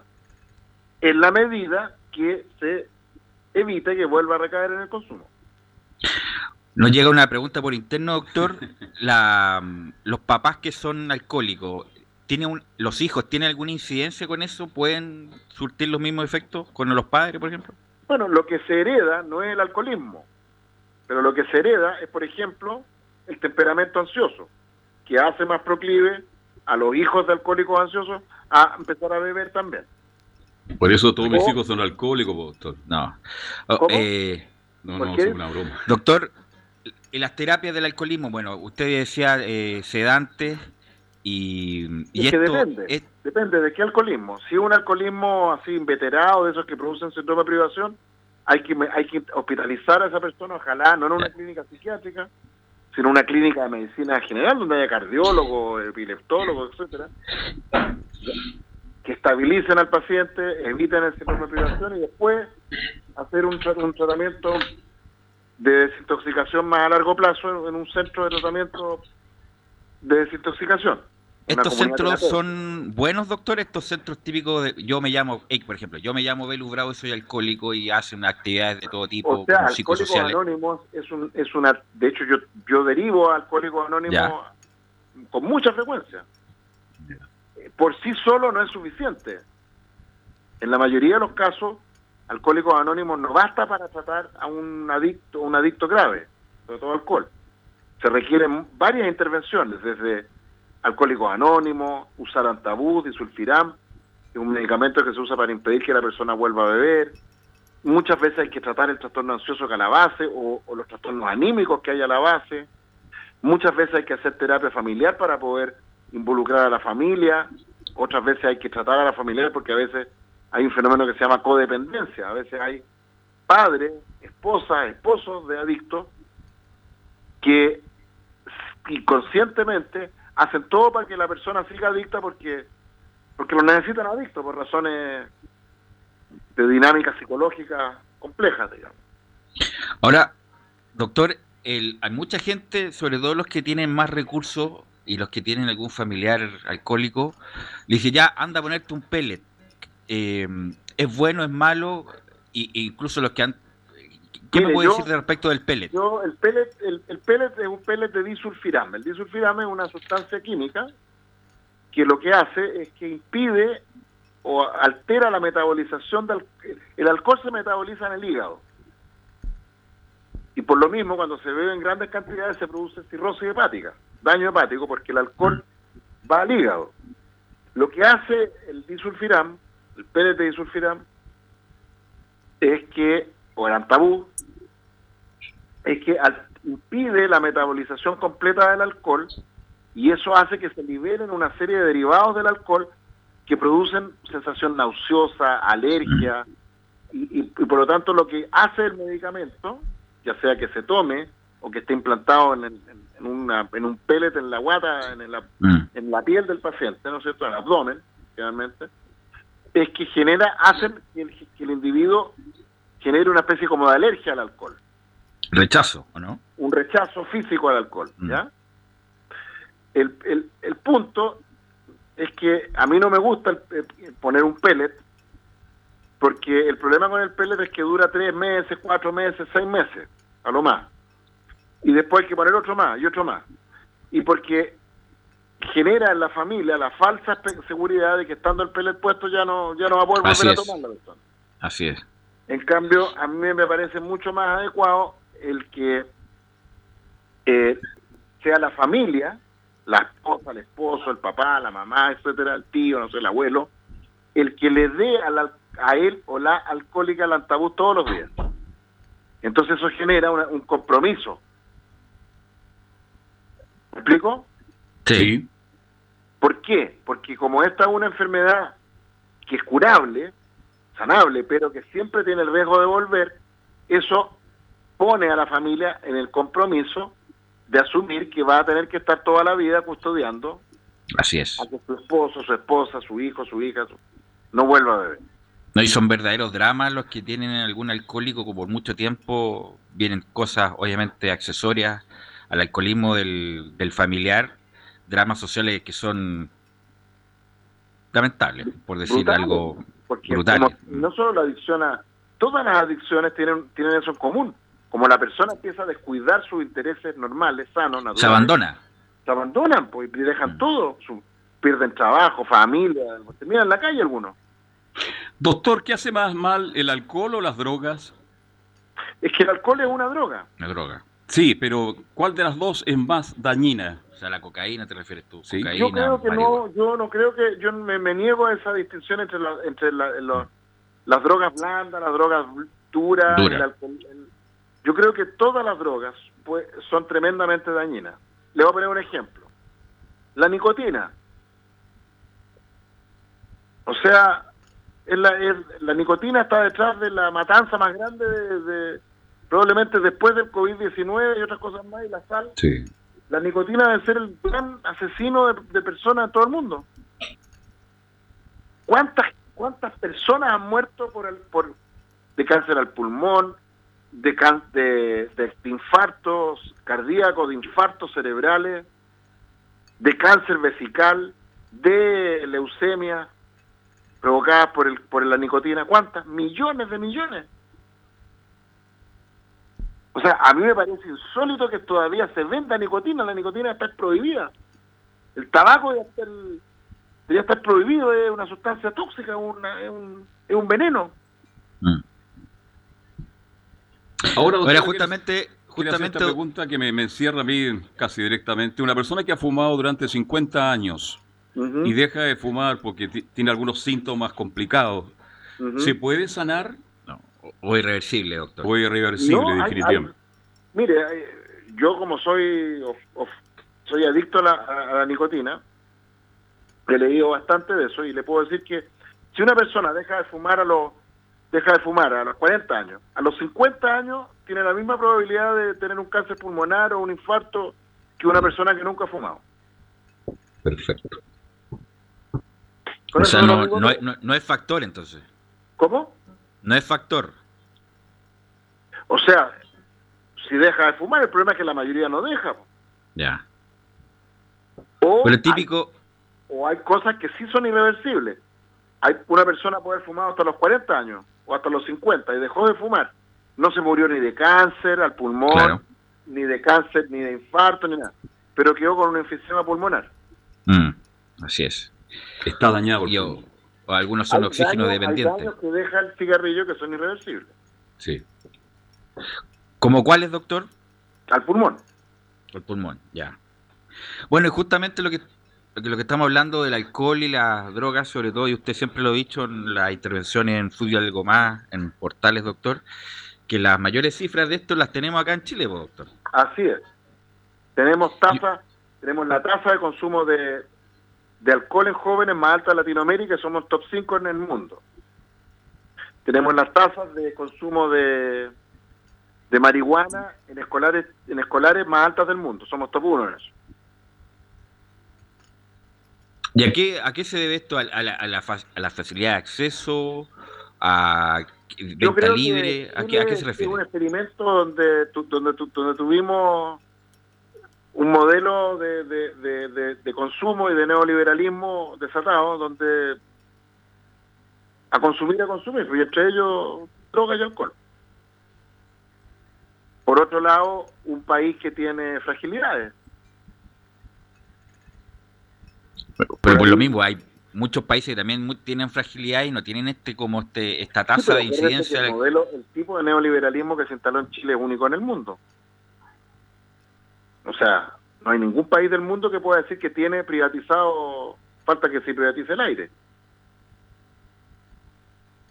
S3: en la medida que se evite que vuelva a recaer en el consumo.
S2: Nos llega una pregunta por interno, doctor. La, los papás que son alcohólicos, ¿tiene un, ¿los hijos tienen alguna incidencia con eso? ¿Pueden surtir los mismos efectos con los padres, por ejemplo?
S3: Bueno, lo que se hereda no es el alcoholismo, pero lo que se hereda es, por ejemplo, el temperamento ansioso, que hace más proclive a los hijos de alcohólicos ansiosos a empezar a beber también.
S1: Por eso todos mis hijos son alcohólicos, doctor.
S2: No. Oh,
S3: ¿Cómo?
S2: eh,
S1: No,
S3: ¿Por
S1: no, es una broma.
S2: doctor, en las terapias del alcoholismo, bueno, usted decía eh, sedantes y, y
S3: Es que
S2: esto
S3: depende,
S2: es-
S3: depende de qué alcoholismo. Si es un alcoholismo así inveterado, de esos que producen síndrome de privación, hay que, me- hay que hospitalizar a esa persona, ojalá no en una clínica psiquiátrica, sino en una clínica de medicina general, donde haya cardiólogo, epileptólogo, etcétera, que estabilicen al paciente, eviten el síndrome de privación y después hacer un, tra- un tratamiento de desintoxicación más a largo plazo en, en un centro de tratamiento de desintoxicación.
S2: ¿Estos centros son buenos, doctor? Estos centros típicos de... Yo me llamo, eh, por ejemplo, yo me llamo Belu Bravo y soy alcohólico y hacen actividades de todo tipo,
S3: O sea, Alcohólicos
S2: psicosociales.
S3: Anónimos es, un, es una... De hecho, yo, yo derivo a Alcohólicos Anónimos
S2: Ya.
S3: con mucha frecuencia. Por sí solo no es suficiente. En la mayoría de los casos, Alcohólicos Anónimos no basta para tratar a un adicto, un adicto grave, sobre todo alcohol. Se requieren varias intervenciones, desde Alcohólicos Anónimos, usar antabú, disulfiram, que es un medicamento que se usa para impedir que la persona vuelva a beber, muchas veces hay que tratar el trastorno ansioso que a la base o, o los trastornos anímicos que hay a la base. Muchas veces hay que hacer terapia familiar para poder involucrar a la familia. Otras veces hay que tratar a la familia porque a veces hay un fenómeno que se llama codependencia. A veces hay padres, esposas, esposos de adictos que inconscientemente hacen todo para que la persona siga adicta porque porque lo necesitan adictos por razones de dinámica psicológica complejas, digamos.
S2: Ahora, doctor, el, hay mucha gente, sobre todo los que tienen más recursos y los que tienen algún familiar alcohólico, le dice ya, anda a ponerte un pellet. Eh, ¿Es bueno, es malo? Y, e incluso los que han... ¿Qué me
S3: Mire,
S2: puede
S3: yo-
S2: decir respecto del pellet?
S3: Yo, el pellet, el, el pellet es un pellet de disulfiram. El disulfiram es una sustancia química que lo que hace es que impide o altera la metabolización del... El alcohol se metaboliza en el hígado. Y por lo mismo, cuando se bebe en grandes cantidades se produce cirrosis hepática, daño hepático, porque el alcohol va al hígado. Lo que hace el disulfiram, el de disulfiram, es que, o el antabú, es que al- impide la metabolización completa del alcohol y eso hace que se liberen una serie de derivados del alcohol que producen sensación nauseosa, alergia y, y- y por lo tanto lo que hace el medicamento, ya sea que se tome o que esté implantado en, en- en una, en un pellet en la guata, en la,
S2: Mm.
S3: en la piel del paciente, ¿no es cierto?, en el abdomen, generalmente, es que genera, hacen que el, que el individuo genere una especie como de alergia al alcohol
S2: Rechazo, ¿o no?
S3: un rechazo físico al alcohol,
S2: Mm.
S3: ¿ya? El, el, el punto es que a mí no me gusta el- el poner un pellet, porque el problema con el pellet es que dura tres meses, cuatro meses, seis meses, a lo más. Y después hay que poner otro más y otro más. Y porque genera en la familia la falsa seguridad de que estando el pellet puesto ya no ya no va a poder
S2: Así
S3: volver a tomar la persona.
S2: Así es.
S3: En cambio, a mí me parece mucho más adecuado el que eh, sea la familia, la esposa, el esposo, el papá, la mamá, etcétera, el tío, no sé, el abuelo, el que le dé a, la- a él o la alcohólica el antabú todos los días. Entonces eso genera una- un compromiso. ¿Me explico?
S2: Sí.
S3: ¿Por qué? Porque como esta es una enfermedad que es curable, sanable, pero que siempre tiene el riesgo de volver, eso pone a la familia en el compromiso de asumir que va a tener que estar toda la vida custodiando
S2: Así es.
S3: a que su esposo, su esposa, su hijo, su hija su- no vuelva a beber.
S2: No, y son verdaderos dramas los que tienen algún alcohólico que por mucho tiempo vienen cosas, obviamente, accesorias al alcoholismo del, del familiar, dramas sociales que son lamentables, por decir algo
S3: Porque
S2: brutal.
S3: no solo la adicción a... Todas las adicciones tienen, tienen eso en común. Como la persona empieza a descuidar sus intereses normales, sanos, naturales.
S2: Se abandona.
S3: Se abandonan, pues, y
S2: Mm.
S3: dejan todo. Su, pierden trabajo, familia, terminan en la calle algunos.
S1: Doctor, ¿qué hace más mal, el alcohol o las drogas?
S3: Es que el alcohol es una droga.
S2: La droga.
S1: Sí, pero ¿cuál de las dos es más dañina?
S2: O sea, la cocaína te refieres tú.
S1: Sí.
S2: Cocaína,
S3: Yo creo que
S2: marihuana.
S3: no, yo no creo que, yo me, me niego a esa distinción entre, la- entre la- los- las drogas blandas, las drogas duras.
S2: Dura.
S3: el alcohol- el- yo creo que todas las drogas pues, son tremendamente dañinas. Le voy a poner un ejemplo. La nicotina. O sea, es la, es- la nicotina está detrás de la matanza más grande de, de- probablemente después del COVID-19 y otras cosas más, y la sal.
S1: Sí.
S3: La nicotina debe ser el gran asesino de, de personas en todo el mundo. ¿Cuántas cuántas personas han muerto por el por de cáncer al pulmón, de can- de, de infartos cardíacos, de infartos cerebrales, de cáncer vesical, de leucemia provocadas por el por la nicotina? ¿Cuántas? Millones de millones. O sea, a mí me parece insólito que todavía se venda nicotina. La nicotina está prohibida. El tabaco ya está, debería estar prohibido, es una sustancia tóxica, una- es, un, es un veneno.
S1: Ahora, doctor,
S2: Ahora,
S1: quiero-
S2: justamente, justamente
S1: esta pregunta que me, me encierra a mí casi directamente. Una persona que ha fumado durante 50 años y deja de fumar porque ti- tiene algunos síntomas complicados. ¿se puede sanar
S2: o- irreversible, doctor.
S1: o irreversible
S3: No,
S1: definitivamente?
S3: hay- mire, eh, yo como soy of- of- soy adicto a la, a- la nicotina, he leído bastante de eso y le puedo decir que si una persona deja de fumar a los deja de fumar a los 40 años, a los 50 años tiene la misma probabilidad de tener un cáncer pulmonar o un infarto que una persona que nunca ha fumado.
S2: Perfecto. O sea, no, no, no- no es factor entonces.
S3: ¿Cómo?
S2: No es factor.
S3: O sea, si deja de fumar, el problema es que la mayoría no deja.
S2: Ya.
S3: O
S2: Pero el
S3: hay-
S2: típico,
S3: o hay cosas que sí son irreversibles. Hay una persona puede haber fumado hasta los 40 años o hasta los 50 y dejó de fumar. No se murió ni de cáncer al pulmón,
S2: Claro.
S3: ni de cáncer, ni de infarto, ni nada. Pero quedó con un enfisema pulmonar.
S2: mm, así es.
S1: Está dañado.
S2: O, algunos son
S3: Hay
S2: oxígeno
S3: daños- Hay
S2: dependientes.
S3: daños que deja el cigarrillo que son irreversibles.
S1: Sí.
S2: ¿Como cuáles, doctor?
S3: Al pulmón.
S2: El pulmón, ya. Bueno, y justamente lo que, lo que estamos hablando del alcohol y las drogas, sobre todo, y usted siempre lo ha dicho en las intervenciones en Fútbol Algo Más, en portales, doctor, que las mayores cifras de esto las tenemos acá en Chile, po, doctor.
S3: Así es. Tenemos tasa, tenemos la tasa de consumo de, de alcohol en jóvenes más alta de Latinoamérica, somos top 5 en el mundo. Tenemos las tasas de consumo de, de marihuana en escolares en escolares más altas del mundo, somos top 1 en eso.
S2: ¿Y a qué, a qué se debe esto? ¿A, a la, a la a la facilidad de acceso? ¿A venta libre?
S3: que
S2: ¿A qué, a qué se refiere?
S3: Es un experimento donde, donde, tu- donde tuvimos un modelo de, de, de- consumo y de neoliberalismo desatado, donde a consumir, a consumir, y entre ellos droga y alcohol. Por otro lado, un país que tiene fragilidades.
S2: Pero, pero por lo mismo, hay muchos países que también mu- tienen fragilidad y no tienen este como este esta tasa
S3: Sí,
S2: de incidencia.
S3: El, modelo, el tipo de neoliberalismo que se instaló en Chile es único en el mundo. O sea, no hay ningún país del mundo que pueda decir que tiene privatizado, falta que se privatice el aire.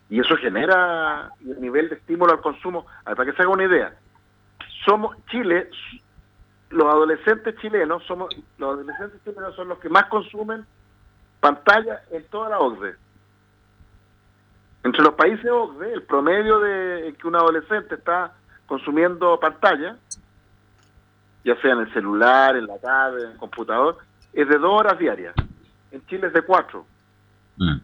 S3: Y eso genera un nivel de estímulo al consumo. Para que se haga una idea, somos Chile, los adolescentes chilenos, somos los adolescentes chilenos son los que más consumen pantalla en toda la OCDE. Entre los países OCDE, el promedio de que un adolescente está consumiendo pantalla, ya sea en el celular, en la tablet, en el computador, es de dos horas diarias. En Chile es de cuatro.
S2: Mm.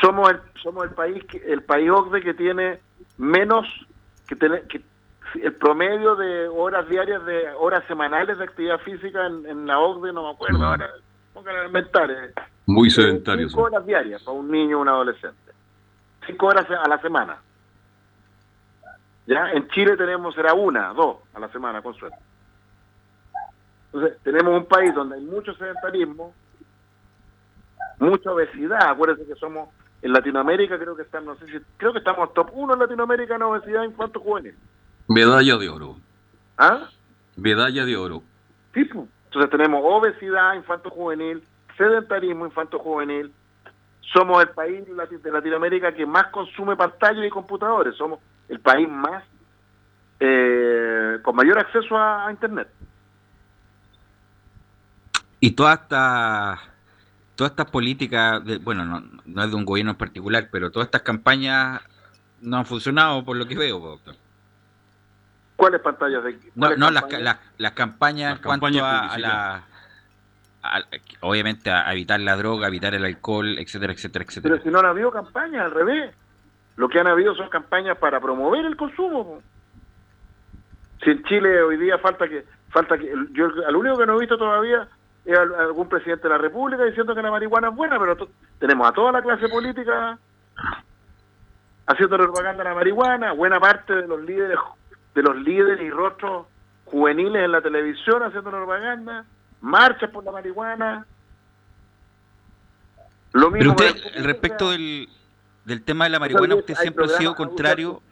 S3: Somos el, somos el país que, el país OCDE que tiene menos que, tiene, que el promedio de horas diarias de horas semanales de actividad física en, en la OCDE no me acuerdo ahora pónganle a inventar eh,
S1: Muy sedentarios.
S3: cinco horas diarias para un niño o un adolescente cinco horas a la semana ya en Chile tenemos era una dos a la semana con suerte entonces tenemos un país donde hay mucho sedentarismo mucha obesidad acuérdense que somos en Latinoamérica creo que están no sé si creo que estamos top uno en Latinoamérica en obesidad infanto juvenil
S1: Medalla de oro.
S3: ¿ah?
S1: Medalla de oro.
S3: Sí, pues. Entonces tenemos obesidad infanto-juvenil, sedentarismo infanto-juvenil. Somos el país de Latinoamérica que más consume pantallas y computadores. Somos el país más eh, con mayor acceso a, a Internet.
S2: Y todas estas todas estas políticas, de- bueno, no, no es de un gobierno en particular, pero todas estas campañas no han funcionado por lo que veo, doctor.
S3: ¿Cuáles pantallas de
S2: No,
S3: cuáles
S2: no las,
S3: campañas?
S2: las, las campañas en cuanto
S1: campañas
S2: a, la... a- obviamente a evitar la droga, a evitar el alcohol, etcétera, etcétera, etcétera.
S3: Pero si no han habido campañas, al revés. Lo que han habido son campañas para promover el consumo. Si en Chile hoy día falta que falta que yo al único que no he visto todavía es al- algún presidente de la República diciendo que la marihuana es buena, pero to- tenemos a toda la clase política haciendo propaganda de la marihuana, buena parte de los líderes de los líderes y rostros juveniles en la televisión haciendo propaganda, marchas por la marihuana. Lo
S2: Pero
S3: mismo con
S2: usted,
S3: el-
S2: respecto del, del tema de la marihuana, usted siempre ha sido contrario...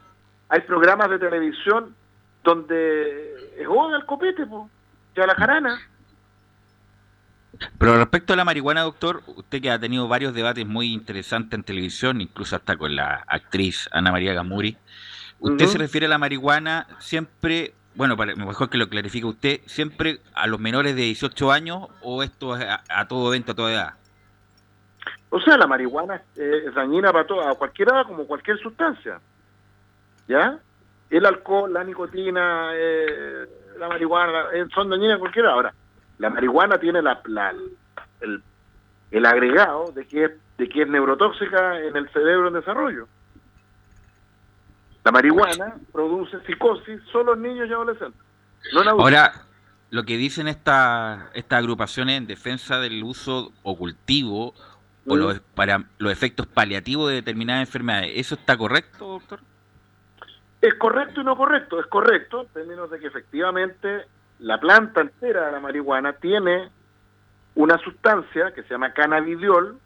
S3: hay programas de televisión donde es oda al copete, po, y a la jarana.
S2: Pero respecto a la marihuana, doctor, usted que ha tenido varios debates muy interesantes en televisión, incluso hasta con la actriz Ana María Gamuri, ¿usted se refiere a la marihuana siempre, bueno, para, mejor que lo clarifique usted, siempre a los menores de 18 años o esto es a, a todo evento, a toda edad?
S3: O sea, la marihuana eh, es dañina para toda, a cualquier edad, como cualquier sustancia. ¿Ya? El alcohol, la nicotina, eh, la marihuana, eh, son dañinas a cualquier edad. Ahora, la marihuana tiene la, la- el, el agregado de que, es, de que es neurotóxica en el cerebro en desarrollo. La marihuana produce psicosis solo en niños y adolescentes. No en.
S2: Ahora, lo que dicen esta- estas agrupaciones en defensa del uso o cultivo o
S3: Mm.
S2: los, para los efectos paliativos de determinadas enfermedades, ¿eso está correcto, doctor?
S3: Es correcto y no correcto. Es correcto en términos de que efectivamente la planta entera de la marihuana tiene una sustancia que se llama cannabidiol,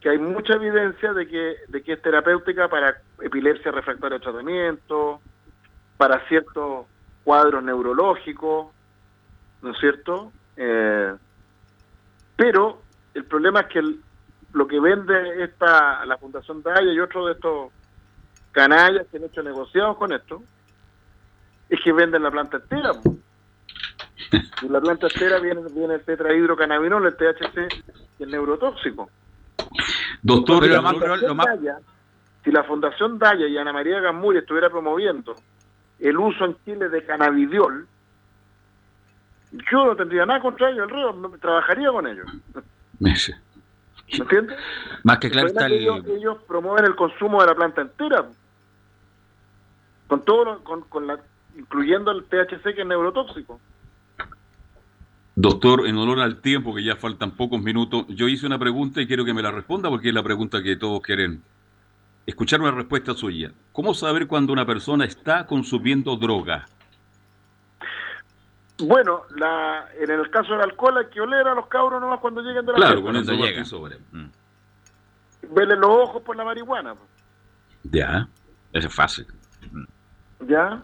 S3: que hay mucha evidencia de que, de que es terapéutica para epilepsia refractaria a tratamiento, para ciertos cuadros neurológicos, ¿no es cierto? Eh, pero el problema es que el- lo que vende esta la Fundación Daya y otros de estos canallas que han hecho negociados con esto, es que venden la planta entera. Y la planta entera viene, viene el tetrahidrocannabinol, el THC, es neurotóxico.
S1: Doctor,
S2: lo
S3: la
S2: lo más-
S3: Daya- si la Fundación Daya y Ana María Gamuri estuviera promoviendo el uso en Chile de cannabidiol, yo no tendría nada contra ellos, el no- trabajaría con ellos. ¿Me entiendes?
S2: Más que claro está el...
S3: ellos, ellos promueven el consumo de la planta entera. Con todo, lo- con, con la, incluyendo el THC que es neurotóxico.
S1: Doctor, en honor al tiempo, que ya faltan pocos minutos, yo hice una pregunta y quiero que me la responda porque es la pregunta que todos quieren escuchar una respuesta suya. ¿Cómo saber cuando una persona está consumiendo droga?
S3: Bueno, la, en el caso del alcohol hay que oler a los cabros nomás cuando lleguen de la
S1: Claro, con eso
S2: llega.
S1: sobra.
S3: Verle los ojos por la marihuana.
S2: Ya, eso es fácil.
S3: ¿Ya?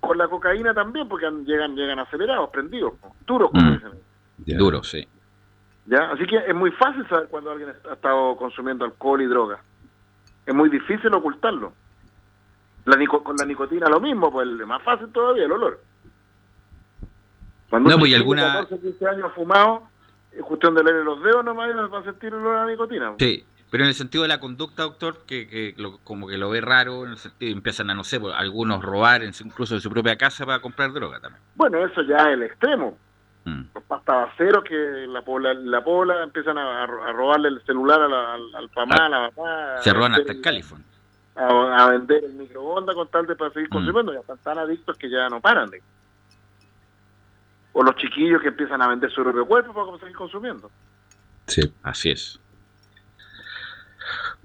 S3: Con la cocaína también, porque han- llegan llegan acelerados, prendidos, duros, como
S2: Mm.
S3: dicen.
S2: Duro, sí.
S3: ¿Ya? Así que es muy fácil saber cuando alguien ha estado consumiendo alcohol y droga. Es muy difícil ocultarlo. La nico- con la nicotina lo mismo, pues es más fácil todavía el olor. Cuando
S2: No, pues, alguna-
S3: 14, 15 años fumado, es cuestión de leer los dedos nomás va a sentir el olor a la nicotina.
S2: Sí, Pero en el sentido de la conducta, doctor, que, que como que lo ve raro, en el sentido, empiezan a, no sé, pues, algunos robar incluso de su propia casa para comprar droga también.
S3: Bueno, eso ya es el extremo. Mm. Los pastabaceros que la pobla, la pobla empiezan a, robarle el celular al, al papá, a la mamá.
S2: Se roban hasta el California.
S3: A, vender el microondas con tal de para seguir mm. consumiendo. Ya están tan adictos que ya no paran de. O los chiquillos que empiezan a vender su propio cuerpo para seguir consumiendo.
S2: Sí, así es.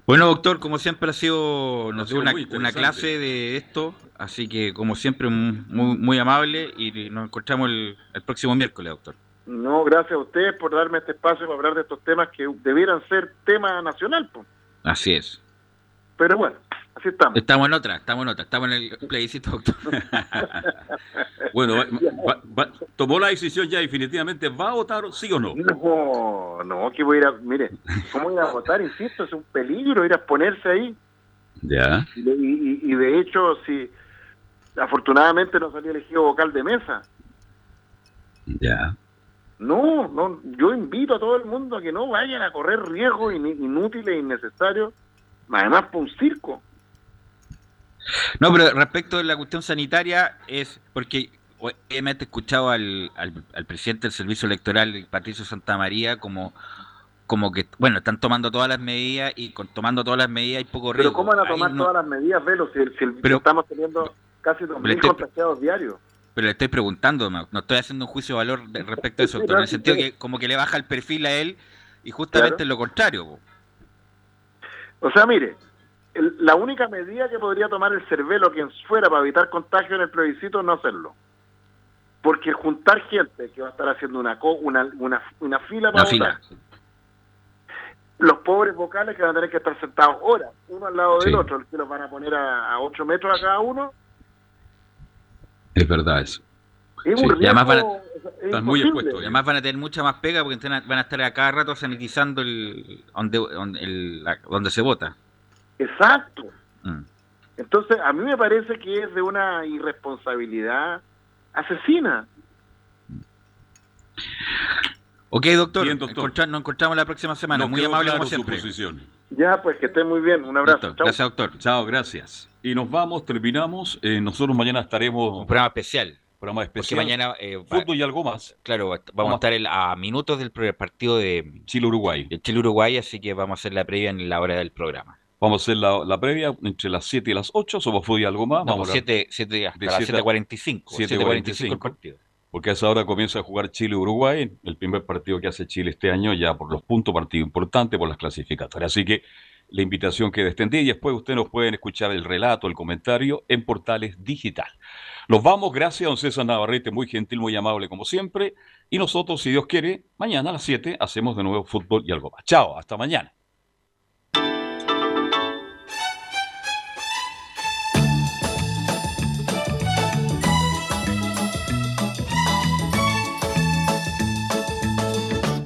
S2: Bueno, doctor, como siempre ha sido, nos dio una, clase de esto, así que como siempre muy, muy amable y nos encontramos el, próximo miércoles, doctor.
S3: No, gracias a ustedes por darme este espacio para hablar de estos temas que debieran ser tema nacional. Pues.
S2: Así es.
S3: Pero bueno, así estamos.
S2: Estamos en otra, estamos en otra, estamos en el plebiscito, doctor.
S1: bueno, tomó la decisión ya definitivamente, ¿va a votar sí o no?
S3: No, no, que voy a ir a, mire, ¿cómo ir a votar? Insisto, es un peligro ir a ponerse ahí.
S2: Ya.
S3: Y, de hecho, si afortunadamente no salió elegido vocal de mesa.
S2: Ya.
S3: No, no, yo invito a todo el mundo a que no vayan a correr riesgos inútiles e innecesarios además por un circo.
S2: No, pero respecto de la cuestión sanitaria, es porque obviamente he escuchado al, al, presidente del servicio electoral, Patricio Santamaría, como como que, bueno, están tomando todas las medidas y con tomando todas las medidas hay poco riesgo.
S3: Pero ¿cómo van a tomar todas las medidas, Velo, si, estamos teniendo casi 2.000 contagiados diarios?
S2: Pero le estoy preguntando, no, estoy haciendo un juicio de valor respecto a eso, en el sentido que como que le baja el perfil a él y justamente es lo contrario.
S3: O sea, mire, la única medida que podría tomar el cervelo quien fuera para evitar contagio en el plebiscito es no hacerlo. Porque juntar gente que va a estar haciendo una una, una, una fila para votar, los pobres vocales que van a tener que estar sentados horas, uno al lado del otro, que los van a poner a, 8 metros a cada uno.
S2: Es verdad eso.
S3: Es además
S2: van a, están muy expuestos. además van a tener mucha más pega porque van a estar a cada rato sanitizando el donde, donde, se vota.
S3: Exacto. Mm. Entonces, a mí me parece que es de una irresponsabilidad asesina.
S2: Ok, doctor. nos encontramos la próxima semana. muy amable como siempre.
S3: Ya, pues que esté muy bien. Un abrazo.
S2: Gracias, doctor.
S1: Chao, gracias. Y nos vamos, terminamos. Eh, nosotros mañana estaremos.
S2: Un programa especial
S1: programa especial.
S2: Porque mañana. Eh,
S1: fútbol y algo más.
S2: Claro, vamos, a estar a minutos del partido de
S1: Chile-Uruguay.
S2: Chile-Uruguay, así que vamos a hacer la previa en la hora del programa.
S1: Vamos a hacer la, previa entre las 7 y las 8. Somos fútbol y algo más.
S2: vamos 7, 7 hasta las 7.45. 7.45 el partido.
S1: Porque a esa hora comienza a jugar Chile-Uruguay, el primer partido que hace Chile este año, ya por los puntos, partido importante por las clasificatorias. Así que la invitación queda extendida y después ustedes nos pueden escuchar el relato, el comentario en Portales Digital. Nos vamos, gracias a don César Navarrete, muy gentil, muy amable como siempre. Y nosotros, si Dios quiere, mañana a las 7 hacemos de nuevo fútbol y algo más. Chao, hasta mañana.